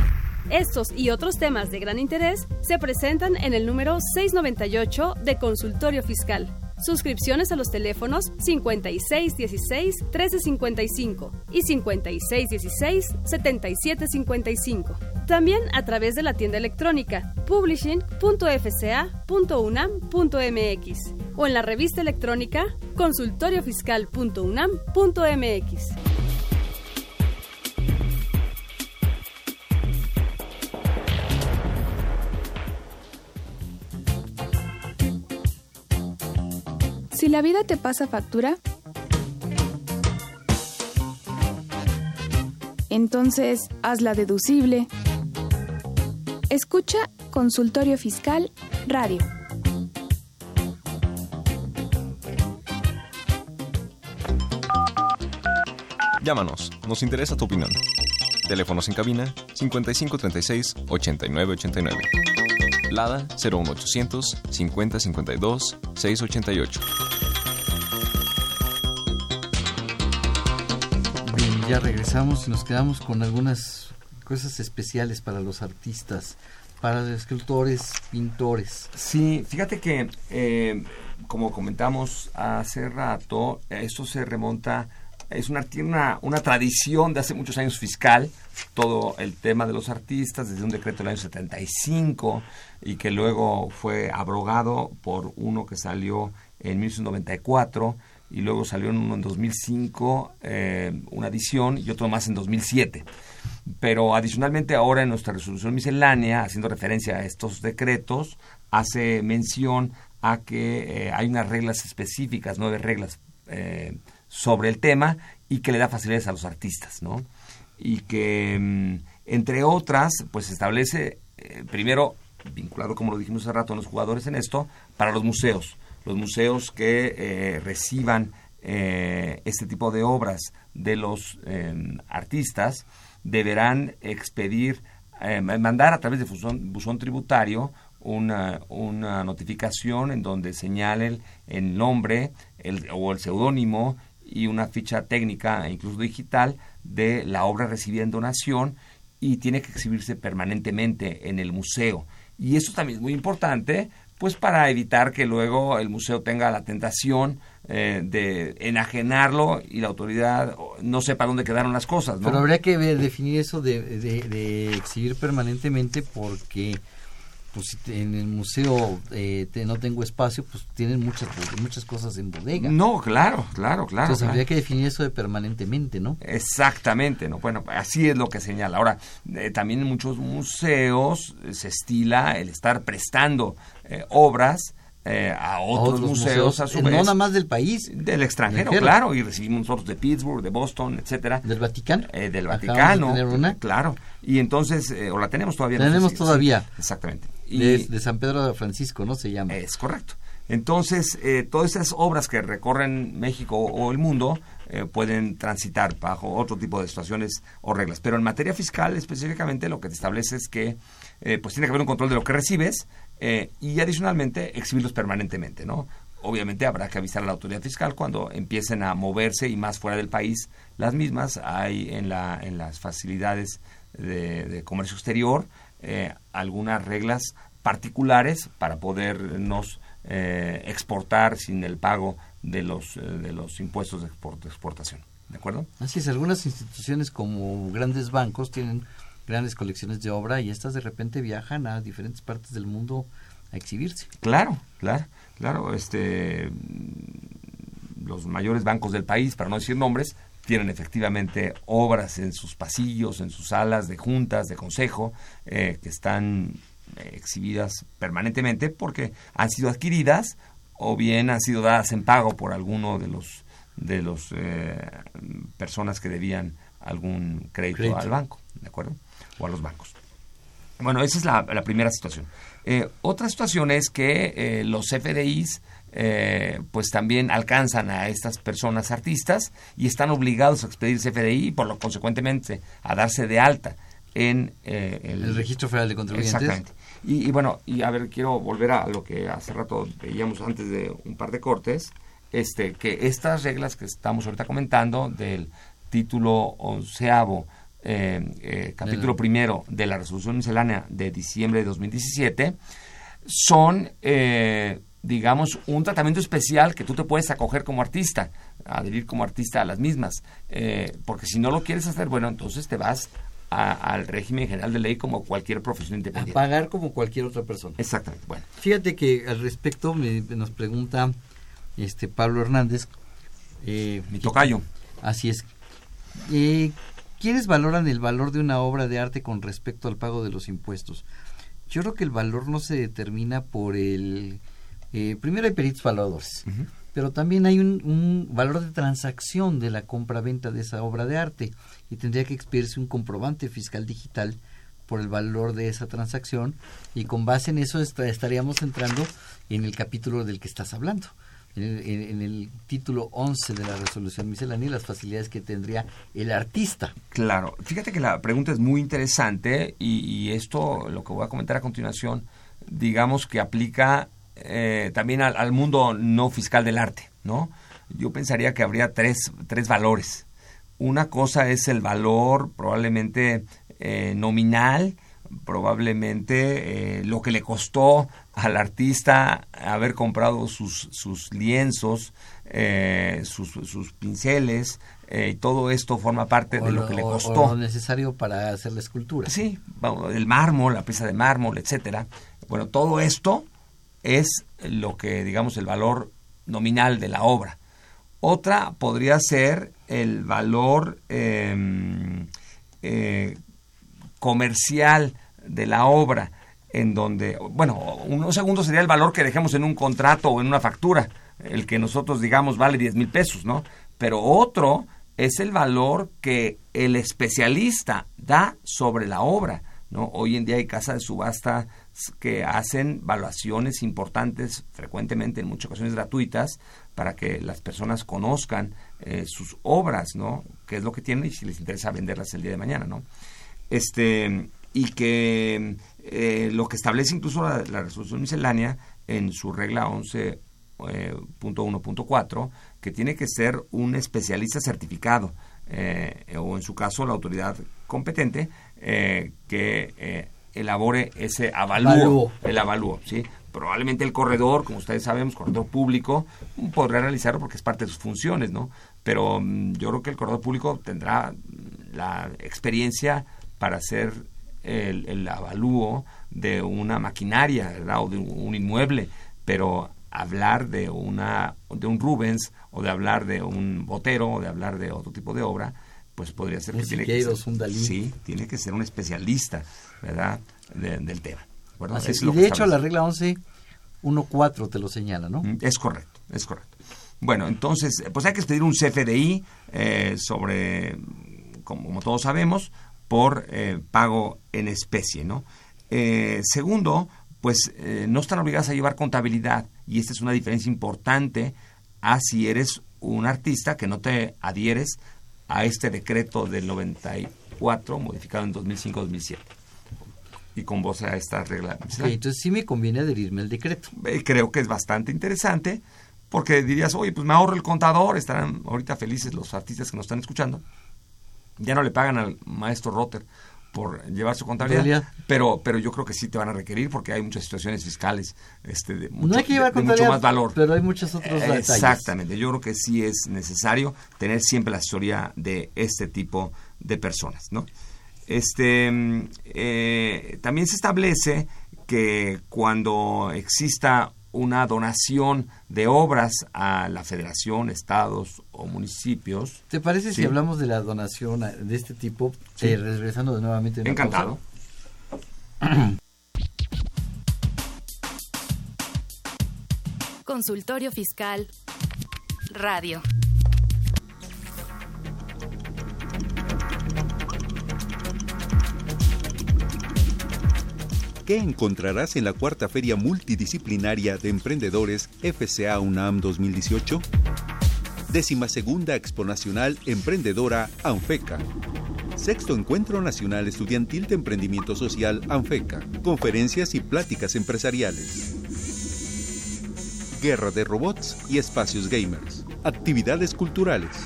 Estos y otros temas de gran interés se presentan en el número 698 de Consultorio Fiscal. Suscripciones a los teléfonos 5616-1355 y 5616-7755. También a través de la tienda electrónica publishing.fca.unam.mx o en la revista electrónica consultoriofiscal.unam.mx. Si la vida te pasa factura, entonces hazla deducible. Escucha Consultorio Fiscal Radio. Llámanos, nos interesa tu opinión. Teléfonos en cabina 5536 8989. Lada 01800 5052 688. Bien, ya regresamos y nos quedamos con algunas cosas especiales para los artistas, para los escultores, pintores. Sí, fíjate que, eh, como comentamos hace rato, esto se remonta, es una, tiene una, una tradición de hace muchos años fiscal, todo el tema de los artistas, desde un decreto del año 75 y que luego fue abrogado por uno que salió en 1994 y luego salió en uno en 2005, eh, una adición y otro más en 2007. Pero adicionalmente ahora en nuestra resolución miscelánea, haciendo referencia a estos decretos, hace mención a que eh, hay unas reglas específicas, nueve reglas eh, sobre el tema y que le da facilidades a los artistas, ¿no? Y que, mm, entre otras, pues establece, eh, primero, vinculado, como lo dijimos hace rato, a los jugadores en esto, para los museos. Los museos que eh, reciban eh, este tipo de obras de los em, artistas deberán expedir, eh, mandar a través de buzón, buzón tributario una, una, notificación en donde señalen el nombre el, o el seudónimo y una ficha técnica, incluso digital, de la obra recibida en donación y tiene que exhibirse permanentemente en el museo. Y eso también es muy importante, pues para evitar que luego el museo tenga la tentación eh, de enajenarlo y la autoridad no sepa dónde quedaron las cosas. Pero habría que definir eso de, de, de exhibir permanentemente porque pues si en el museo eh, te, no tengo espacio, pues tienen muchas muchas cosas en bodega. No, claro, claro, claro. Entonces claro. habría que definir eso de permanentemente, ¿no? Exactamente, no. Bueno, así es lo que señala. Ahora, eh, también en muchos museos eh, se estila el estar prestando eh, obras eh, a otros, otros museos, a su no vez. nada más del país. Del extranjero, Extranjero. claro, y recibimos nosotros de Pittsburgh, de Boston, etcétera. ¿Del Vaticano? Eh, del de Vaticano. tener una. Claro. Y entonces, eh, o la tenemos todavía. no sé Tenemos si- todavía. sí, exactamente. Y, De, de San Pedro de Francisco, ¿no? Se llama. es correcto. Entonces, eh, todas esas obras que recorren México o el mundo eh, pueden transitar bajo otro tipo de situaciones o reglas. Pero en materia fiscal, específicamente, lo que te establece es que eh, pues tiene que haber un control de lo que recibes eh, y adicionalmente exhibirlos permanentemente, ¿no? Obviamente habrá que avisar a la autoridad fiscal cuando empiecen a moverse y más fuera del país las mismas. Hay en, la, en las facilidades de, de comercio exterior eh, algunas reglas particulares para podernos eh, exportar sin el pago de los, eh, de los impuestos de, export- de exportación. ¿De acuerdo? Así es, algunas instituciones como grandes bancos tienen grandes colecciones de obra y estas de repente viajan a diferentes partes del mundo a exhibirse. Claro, claro, claro. Este, los mayores bancos del país, para no decir nombres, tienen efectivamente obras en sus pasillos, en sus salas de juntas, de consejo, eh, que están eh, exhibidas permanentemente porque han sido adquiridas o bien han sido dadas en pago por alguno de los de los eh, personas que debían algún crédito, Crédito. al banco, ¿de acuerdo? O a los bancos. Bueno, esa es la, la primera situación. Eh, otra situación es que eh, los FDIs eh, pues también alcanzan a estas personas artistas y están obligados a expedir CFDI y por lo consecuentemente a darse de alta en eh, el, Registro Federal de Contribuyentes. Exactamente. Y, y, bueno, y a ver, quiero volver a lo que hace rato veíamos antes de un par de cortes, este, que estas reglas que estamos ahorita comentando del título onceavo, eh, eh, capítulo primero de la resolución miscelánea de diciembre de 2017, son, eh, digamos, un tratamiento especial que tú te puedes acoger como artista, adherir como artista a las mismas, porque si no lo quieres hacer, bueno, entonces te vas al régimen general de ley como cualquier profesión independiente. A pagar como cualquier otra persona. Exactamente. Bueno. Fíjate que al respecto me, nos pregunta este Pablo Hernández. Eh, Mi tocayo. Así es. Eh, ¿Quiénes valoran el valor de una obra de arte con respecto al pago de los impuestos? Yo creo que el valor no se determina por el... Eh, primero hay peritos valores pero también hay un, valor de transacción de la compra-venta de esa obra de arte y tendría que expedirse un comprobante fiscal digital por el valor de esa transacción y con base en eso estaríamos entrando en el capítulo del que estás hablando. En el, título 11 de la resolución miscelánea y las facilidades que tendría el artista. Claro, fíjate que la pregunta es muy interesante y, y esto, lo que voy a comentar a continuación, digamos que aplica eh, también al, mundo no fiscal del arte, ¿no? Yo pensaría que habría tres, tres valores. Una cosa es el valor probablemente eh, nominal, probablemente eh, lo que le costó al artista haber comprado sus, sus lienzos, sus, sus, pinceles, y todo esto forma parte de lo, que le costó. O lo necesario para hacer la escultura. Sí, el mármol, la pieza de mármol, etcétera. Bueno, todo esto es lo que, digamos, el valor nominal de la obra. Otra podría ser el valor em, eh, comercial de la obra, en donde, bueno, un segundo sería el valor que dejemos en un contrato o en una factura, el que nosotros digamos vale 10 mil pesos, ¿no? Pero otro es el valor que el especialista da sobre la obra, ¿no? Hoy en día hay casa de subasta que hacen valuaciones importantes, frecuentemente en muchas ocasiones gratuitas, para que las personas conozcan eh, sus obras, ¿no? Qué es lo que tienen y si les interesa venderlas el día de mañana, ¿no? Este, y que eh, lo que establece incluso la, resolución miscelánea en su regla 11.1.4, eh, que tiene que ser un especialista certificado, o en su caso la autoridad competente, que elabore ese avalúo, el avalúo, ¿sí? Probablemente el corredor, como ustedes sabemos, corredor público, podrá realizarlo porque es parte de sus funciones, ¿no? Pero mm, yo creo que el corredor público tendrá mm, la experiencia para hacer el, el avalúo de una maquinaria, ¿verdad? O de un inmueble, pero hablar de una de un Rubens o de hablar de un Botero o de hablar de otro tipo de obra, pues podría ser que tiene que ser, sí, tiene que ser un especialista, ¿verdad? del tema. y de hecho la regla 11 1.4 te lo señala, ¿no? Mm, es correcto, es correcto. Bueno, entonces, pues hay que expedir un CFDI eh, sobre, como, todos sabemos, por eh, pago en especie, ¿no? Eh, segundo, pues no están obligadas a llevar contabilidad y esta es una diferencia importante a si eres un artista que no te adhieres a este decreto del 94 modificado en 2005-2007 y con voz a esta regla. entonces sí me conviene adherirme al decreto. Eh, creo que es bastante interesante porque dirías, oye, pues me ahorro el contador, estarán ahorita felices los artistas que nos están escuchando. Ya no le pagan al maestro Rotter por llevar su contabilidad, pero pero yo creo que sí te van a requerir porque hay muchas situaciones fiscales este de mucho, no hay que llevar mucho más valor. Pero hay muchos otros detalles. Exactamente, yo creo que sí es necesario tener siempre la asesoría de este tipo de personas, ¿no? Este, eh, también se establece que cuando exista una donación de obras a la federación, estados o municipios. ¿Te parece si hablamos de la donación de este tipo, eh, regresando de nuevamente? Encantado. Consultorio Fiscal Radio. ¿Qué encontrarás en la cuarta Feria Multidisciplinaria de Emprendedores FCA UNAM 2018? Décima segunda Expo Nacional Emprendedora ANFECA. Sexto Encuentro Nacional Estudiantil de Emprendimiento Social ANFECA. Conferencias y pláticas empresariales. Guerra de robots y espacios gamers. Actividades culturales.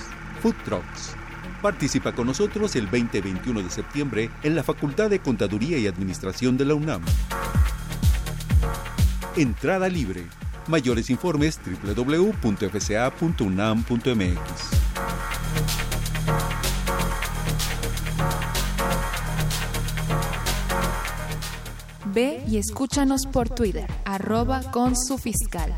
Food trucks. Participa con nosotros el 20 21 de septiembre en la Facultad de Contaduría y Administración de la UNAM. Entrada libre. Mayores informes www.fca.unam.mx. Ve y escúchanos por Twitter, arroba con su fiscal.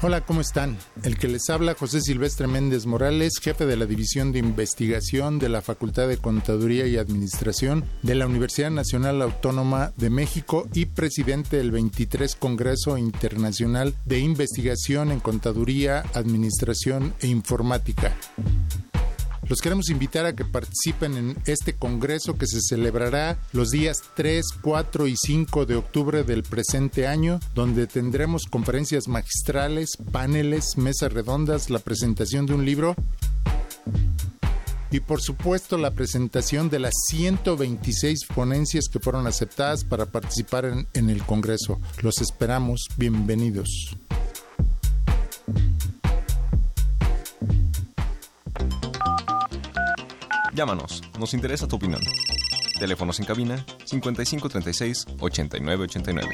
Hola, ¿cómo están? El que les habla José Silvestre Méndez Morales, jefe de la División de Investigación de la Facultad de Contaduría y Administración de la Universidad Nacional Autónoma de México y presidente del 23 Congreso Internacional de Investigación en Contaduría, Administración e Informática. Los queremos invitar a que participen en este congreso que se celebrará los días 3, 4 y 5 de octubre del presente año, donde tendremos conferencias magistrales, paneles, mesas redondas, la presentación de un libro y por supuesto la presentación de las 126 ponencias que fueron aceptadas para participar en, en el Congreso. Los esperamos. Bienvenidos. Llámanos, nos interesa tu opinión. Teléfonos en cabina 5536 8989.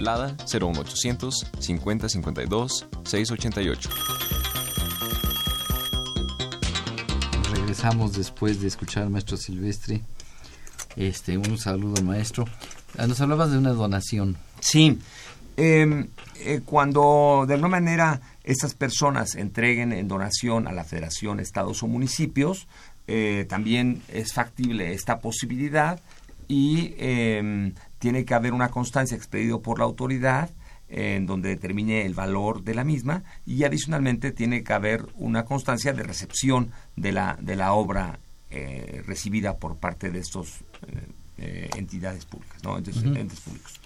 Lada 01800 5052 688. Regresamos después de escuchar al maestro Silvestre. Este, un saludo maestro. Ah, Nos hablabas de una donación. Sí. Eh, eh, cuando de alguna manera estas personas entreguen en donación a la federación, estados o municipios, eh, también es factible esta posibilidad y eh, tiene que haber una constancia expedida por la autoridad en donde determine el valor de la misma y adicionalmente tiene que haber una constancia de recepción de la, de la obra eh, recibida por parte de estos entidades públicas, ¿no? entes públicos.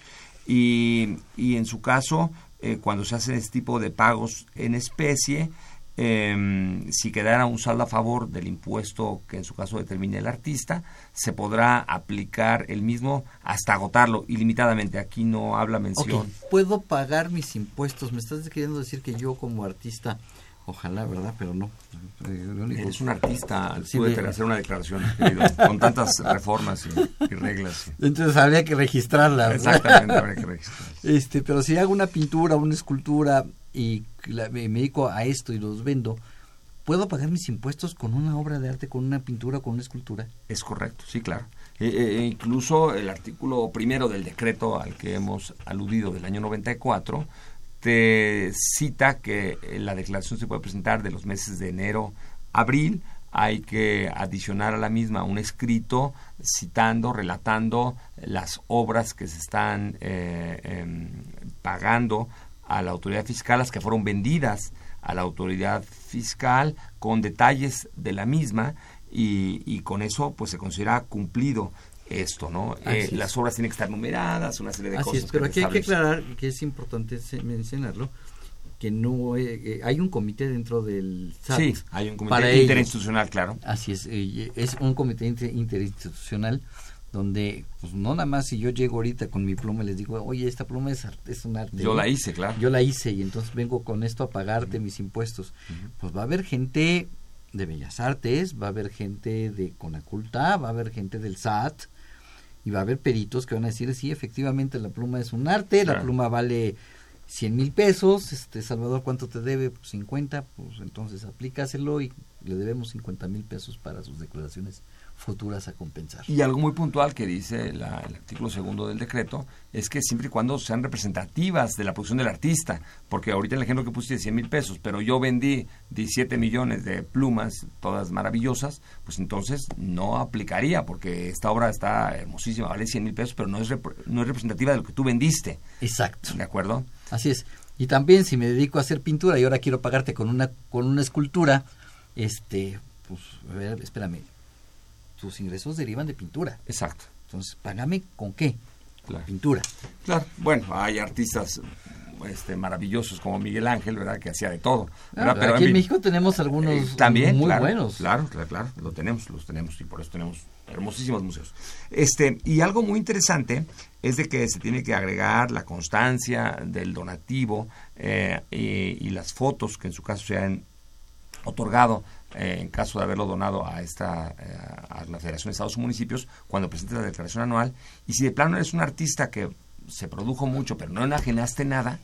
Y, y en su caso, eh, cuando se hacen este tipo de pagos en especie, eh, si quedara un saldo a favor del impuesto que en su caso determine el artista, se podrá aplicar el mismo hasta agotarlo ilimitadamente. Aquí no habla mención. ¿Puedo pagar mis impuestos? ¿Me estás queriendo decir que yo como artista, ojalá, verdad? Pero no. Eh, Eres un artista, Sí, puede de- hacer una declaración, querido, con tantas reformas y, y reglas. y- Entonces habría que registrarla. ¿verdad? Exactamente, habría que registrarla. Este, pero si hago una pintura, una escultura y me dedico a esto y los vendo, ¿puedo pagar mis impuestos con una obra de arte, con una pintura, con una escultura? Es correcto, sí, claro. Eh, eh, incluso el artículo primero del decreto al que hemos aludido del año 94 te cita que eh, la declaración se puede presentar de los meses de enero abril. Hay que adicionar a la misma un escrito citando, relatando las obras que se están eh, em, pagando a la autoridad fiscal, las que fueron vendidas a la autoridad fiscal con detalles de la misma y, y con eso pues se considera cumplido esto, ¿no? Eh, es. las obras tienen que estar numeradas, una serie de Así cosas. es, pero que aquí hay que aclarar que es importante mencionarlo que no eh, eh, hay un comité dentro del SAT Sí, hay un comité para interinstitucional, claro. Así es, eh, es un comité inter- interinstitucional donde pues no nada más si yo llego ahorita con mi pluma y les digo, oye, esta pluma es, arte, es un arte. Yo ¿no? la hice, claro. Yo la hice y entonces vengo con esto a pagarte mis impuestos. Pues va a haber gente de Bellas Artes, va a haber gente de Conaculta, va a haber gente del SAT y va a haber peritos que van a decir, sí, efectivamente la pluma es un arte, la pluma vale 100 mil pesos, este Salvador, ¿cuánto te debe? Pues 50, pues entonces aplícaselo y le debemos 50 mil pesos para sus declaraciones futuras a compensar. Y algo muy puntual que dice la- el artículo segundo del decreto es que siempre y cuando sean representativas de la producción del artista, porque ahorita el ejemplo que puse es 100 mil pesos, pero yo vendí 17 millones de plumas, todas maravillosas, pues entonces no aplicaría, porque esta obra está hermosísima, vale 100 mil pesos, pero no es, no es representativa de lo que tú vendiste. Exacto. ¿De acuerdo? Así es. Y también si me dedico a hacer pintura y ahora quiero pagarte con una con una escultura, este, pues a ver, espérame. Tus ingresos derivan de pintura. Exacto. Entonces, págame con qué? Claro. Pintura. Claro, bueno, hay artistas este, maravillosos como Miguel Ángel, ¿verdad? Que hacía de todo. Ah, ¿verdad? aquí en, México tenemos algunos eh, también, muy claro, buenos. Claro, claro, claro, lo tenemos, los tenemos y por eso tenemos hermosísimos museos. Este, y algo muy interesante es de que se tiene que agregar la constancia del donativo eh, y, y las fotos que en su caso se han otorgado eh, en caso de haberlo donado a esta eh, a la Federación de Estados y Municipios cuando presente la declaración anual y si de plano eres un artista que se produjo mucho pero no enajenaste nada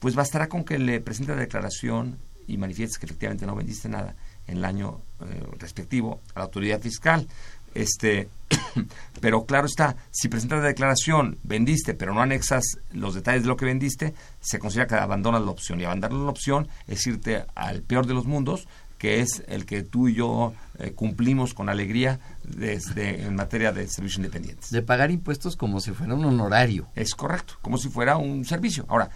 pues bastará con que le presente la declaración y manifiestes que efectivamente no vendiste nada en el año eh, respectivo a la autoridad fiscal. Este pero claro está si presentas la declaración vendiste pero no anexas los detalles de lo que vendiste se considera que abandonas la opción. Y abandonar la opción es irte al peor de los mundos que es el que tú y yo eh, cumplimos con alegría desde en materia de servicios independientes. De pagar impuestos como si fuera un honorario. Es correcto, como si fuera un servicio. Ahora,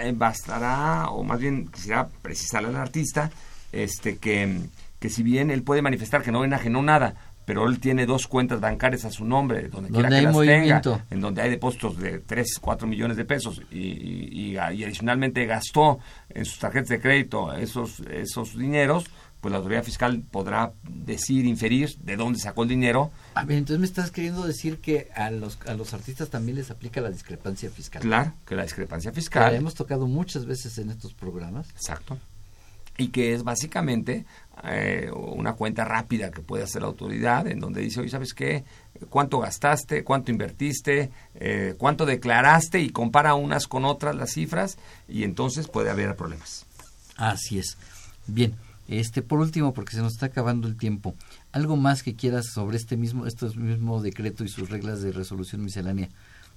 eh, bastará, o más bien quisiera precisarle al artista, este que, que si bien él puede manifestar que no enajenó nada, pero él tiene dos cuentas bancarias a su nombre, donde, quiera que las movimiento. tenga, en donde hay depósitos de 3, 4 millones de pesos y, y, adicionalmente gastó en sus tarjetas de crédito esos, esos dineros, pues la autoridad fiscal podrá decir, inferir de dónde sacó el dinero. A ver, entonces me estás queriendo decir que a los, a los artistas también les aplica la discrepancia fiscal. Claro, que la discrepancia fiscal. Que la hemos tocado muchas veces en estos programas. Exacto. Y que es básicamente eh, una cuenta rápida que puede hacer la autoridad en donde dice, oye, ¿sabes qué? ¿Cuánto gastaste? ¿Cuánto invertiste? Eh, ¿Cuánto declaraste? Y compara unas con otras las cifras y entonces puede haber problemas. Así es. Bien. Este, por último, porque se nos está acabando el tiempo, algo más que quieras sobre este mismo, este mismo decreto y sus reglas de resolución miscelánea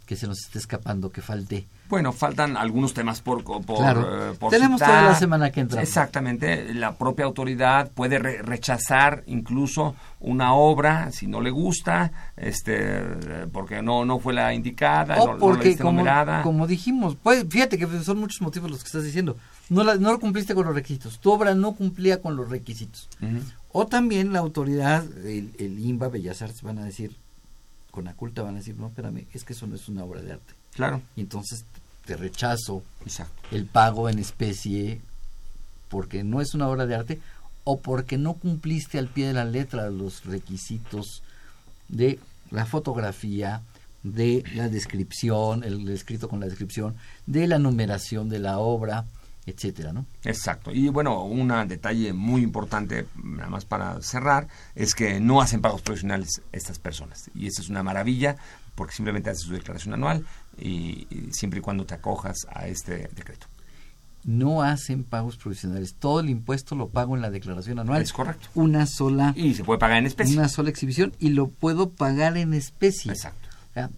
que se nos esté escapando, que falte. Bueno, faltan algunos temas por, por, claro. eh, por Tenemos citar. toda la semana que entra. Exactamente, la propia autoridad puede re rechazar incluso una obra si no le gusta, este, porque no no fue la indicada, o no, porque no la como, numerada. como dijimos, pues fíjate que son muchos motivos los que estás diciendo. No la, no lo cumpliste con los requisitos, tu obra no cumplía con los requisitos. Uh -huh. O también la autoridad, el, el INBA, Bellas Artes van a decir, con la culta van a decir, no, espérame, es que eso no es una obra de arte. Claro. Y entonces te rechazo Exacto. el pago en especie porque no es una obra de arte o porque no cumpliste al pie de la letra los requisitos de la fotografía, de la descripción, el escrito con la descripción, de la numeración de la obra, etcétera, ¿no? Exacto. Y bueno, un detalle muy importante, nada más para cerrar, es que no hacen pagos profesionales estas personas. Y eso es una maravilla, porque simplemente haces su declaración anual y, y siempre y cuando te acojas a este decreto. No hacen pagos provisionales. Todo el impuesto lo pago en la declaración anual. Es correcto. Una sola. Y se puede pagar en especie. Una sola exhibición y lo puedo pagar en especie. Exacto. O sea,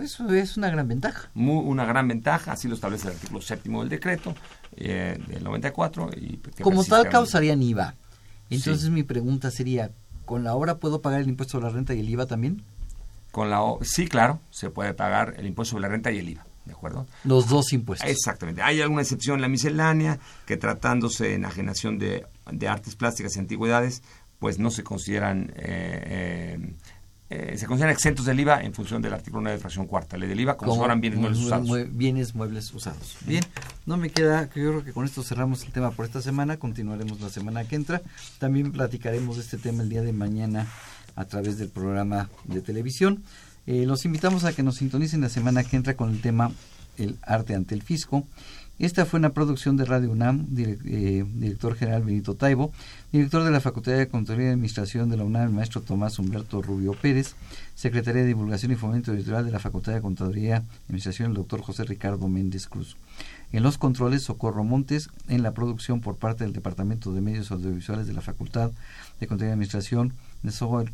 eso es una gran ventaja. Muy, una gran ventaja, así lo establece el artículo séptimo del decreto eh, del 94. Y Como tal causarían IVA. Entonces sí. mi pregunta sería, ¿con la obra puedo pagar el impuesto sobre la renta y el IVA también? Con la sí, claro, se puede pagar el impuesto sobre la renta y el IVA. ¿De acuerdo? Los dos impuestos. Exactamente. Hay alguna excepción en la miscelánea que tratándose en enajenación de, de artes plásticas y antigüedades, pues no se consideran eh, eh, eh, se consideran exentos del IVA en función del artículo 9 de fracción cuarta, ley del IVA, como, como fueran bienes muebles usados. Mue bienes muebles usados. Bien, no me queda, yo creo que con esto cerramos el tema por esta semana, continuaremos la semana que entra. También platicaremos de este tema el día de mañana a través del programa de televisión. Eh, los invitamos a que nos sintonicen la semana que entra con el tema El arte ante el fisco. Esta fue una producción de Radio UNAM, direct, eh, director general Benito Taibo, director de la Facultad de Contaduría y Administración de la UNAM, el maestro Tomás Humberto Rubio Pérez, Secretaría de Divulgación y Fomento Editorial de la Facultad de Contaduría y Administración, el doctor José Ricardo Méndez Cruz. En los controles, Socorro Montes, en la producción por parte del Departamento de Medios Audiovisuales de la Facultad de Contaduría y Administración, de Soho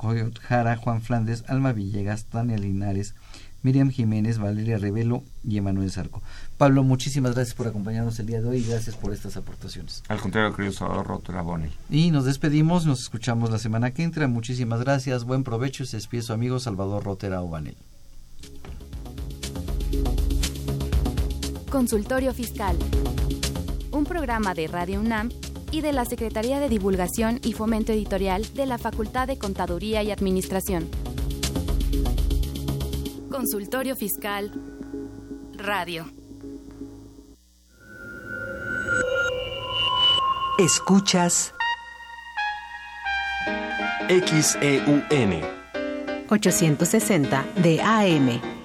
Jara, Juan Flandes, Alma Villegas, Tania Linares, Miriam Jiménez, Valeria Revelo y Emanuel Zarco. Pablo, muchísimas gracias por acompañarnos el día de hoy y gracias por estas aportaciones. Al contrario, querido Salvador Rotera Bonel. Y nos despedimos, nos escuchamos la semana que entra. Muchísimas gracias, buen provecho. Se despide su amigo Salvador Rotera Obanel. Consultorio Fiscal. Un programa de Radio UNAM y de la Secretaría de Divulgación y Fomento Editorial de la Facultad de Contaduría y Administración. Consultorio Fiscal Radio. Escuchas XEUN 860 de AM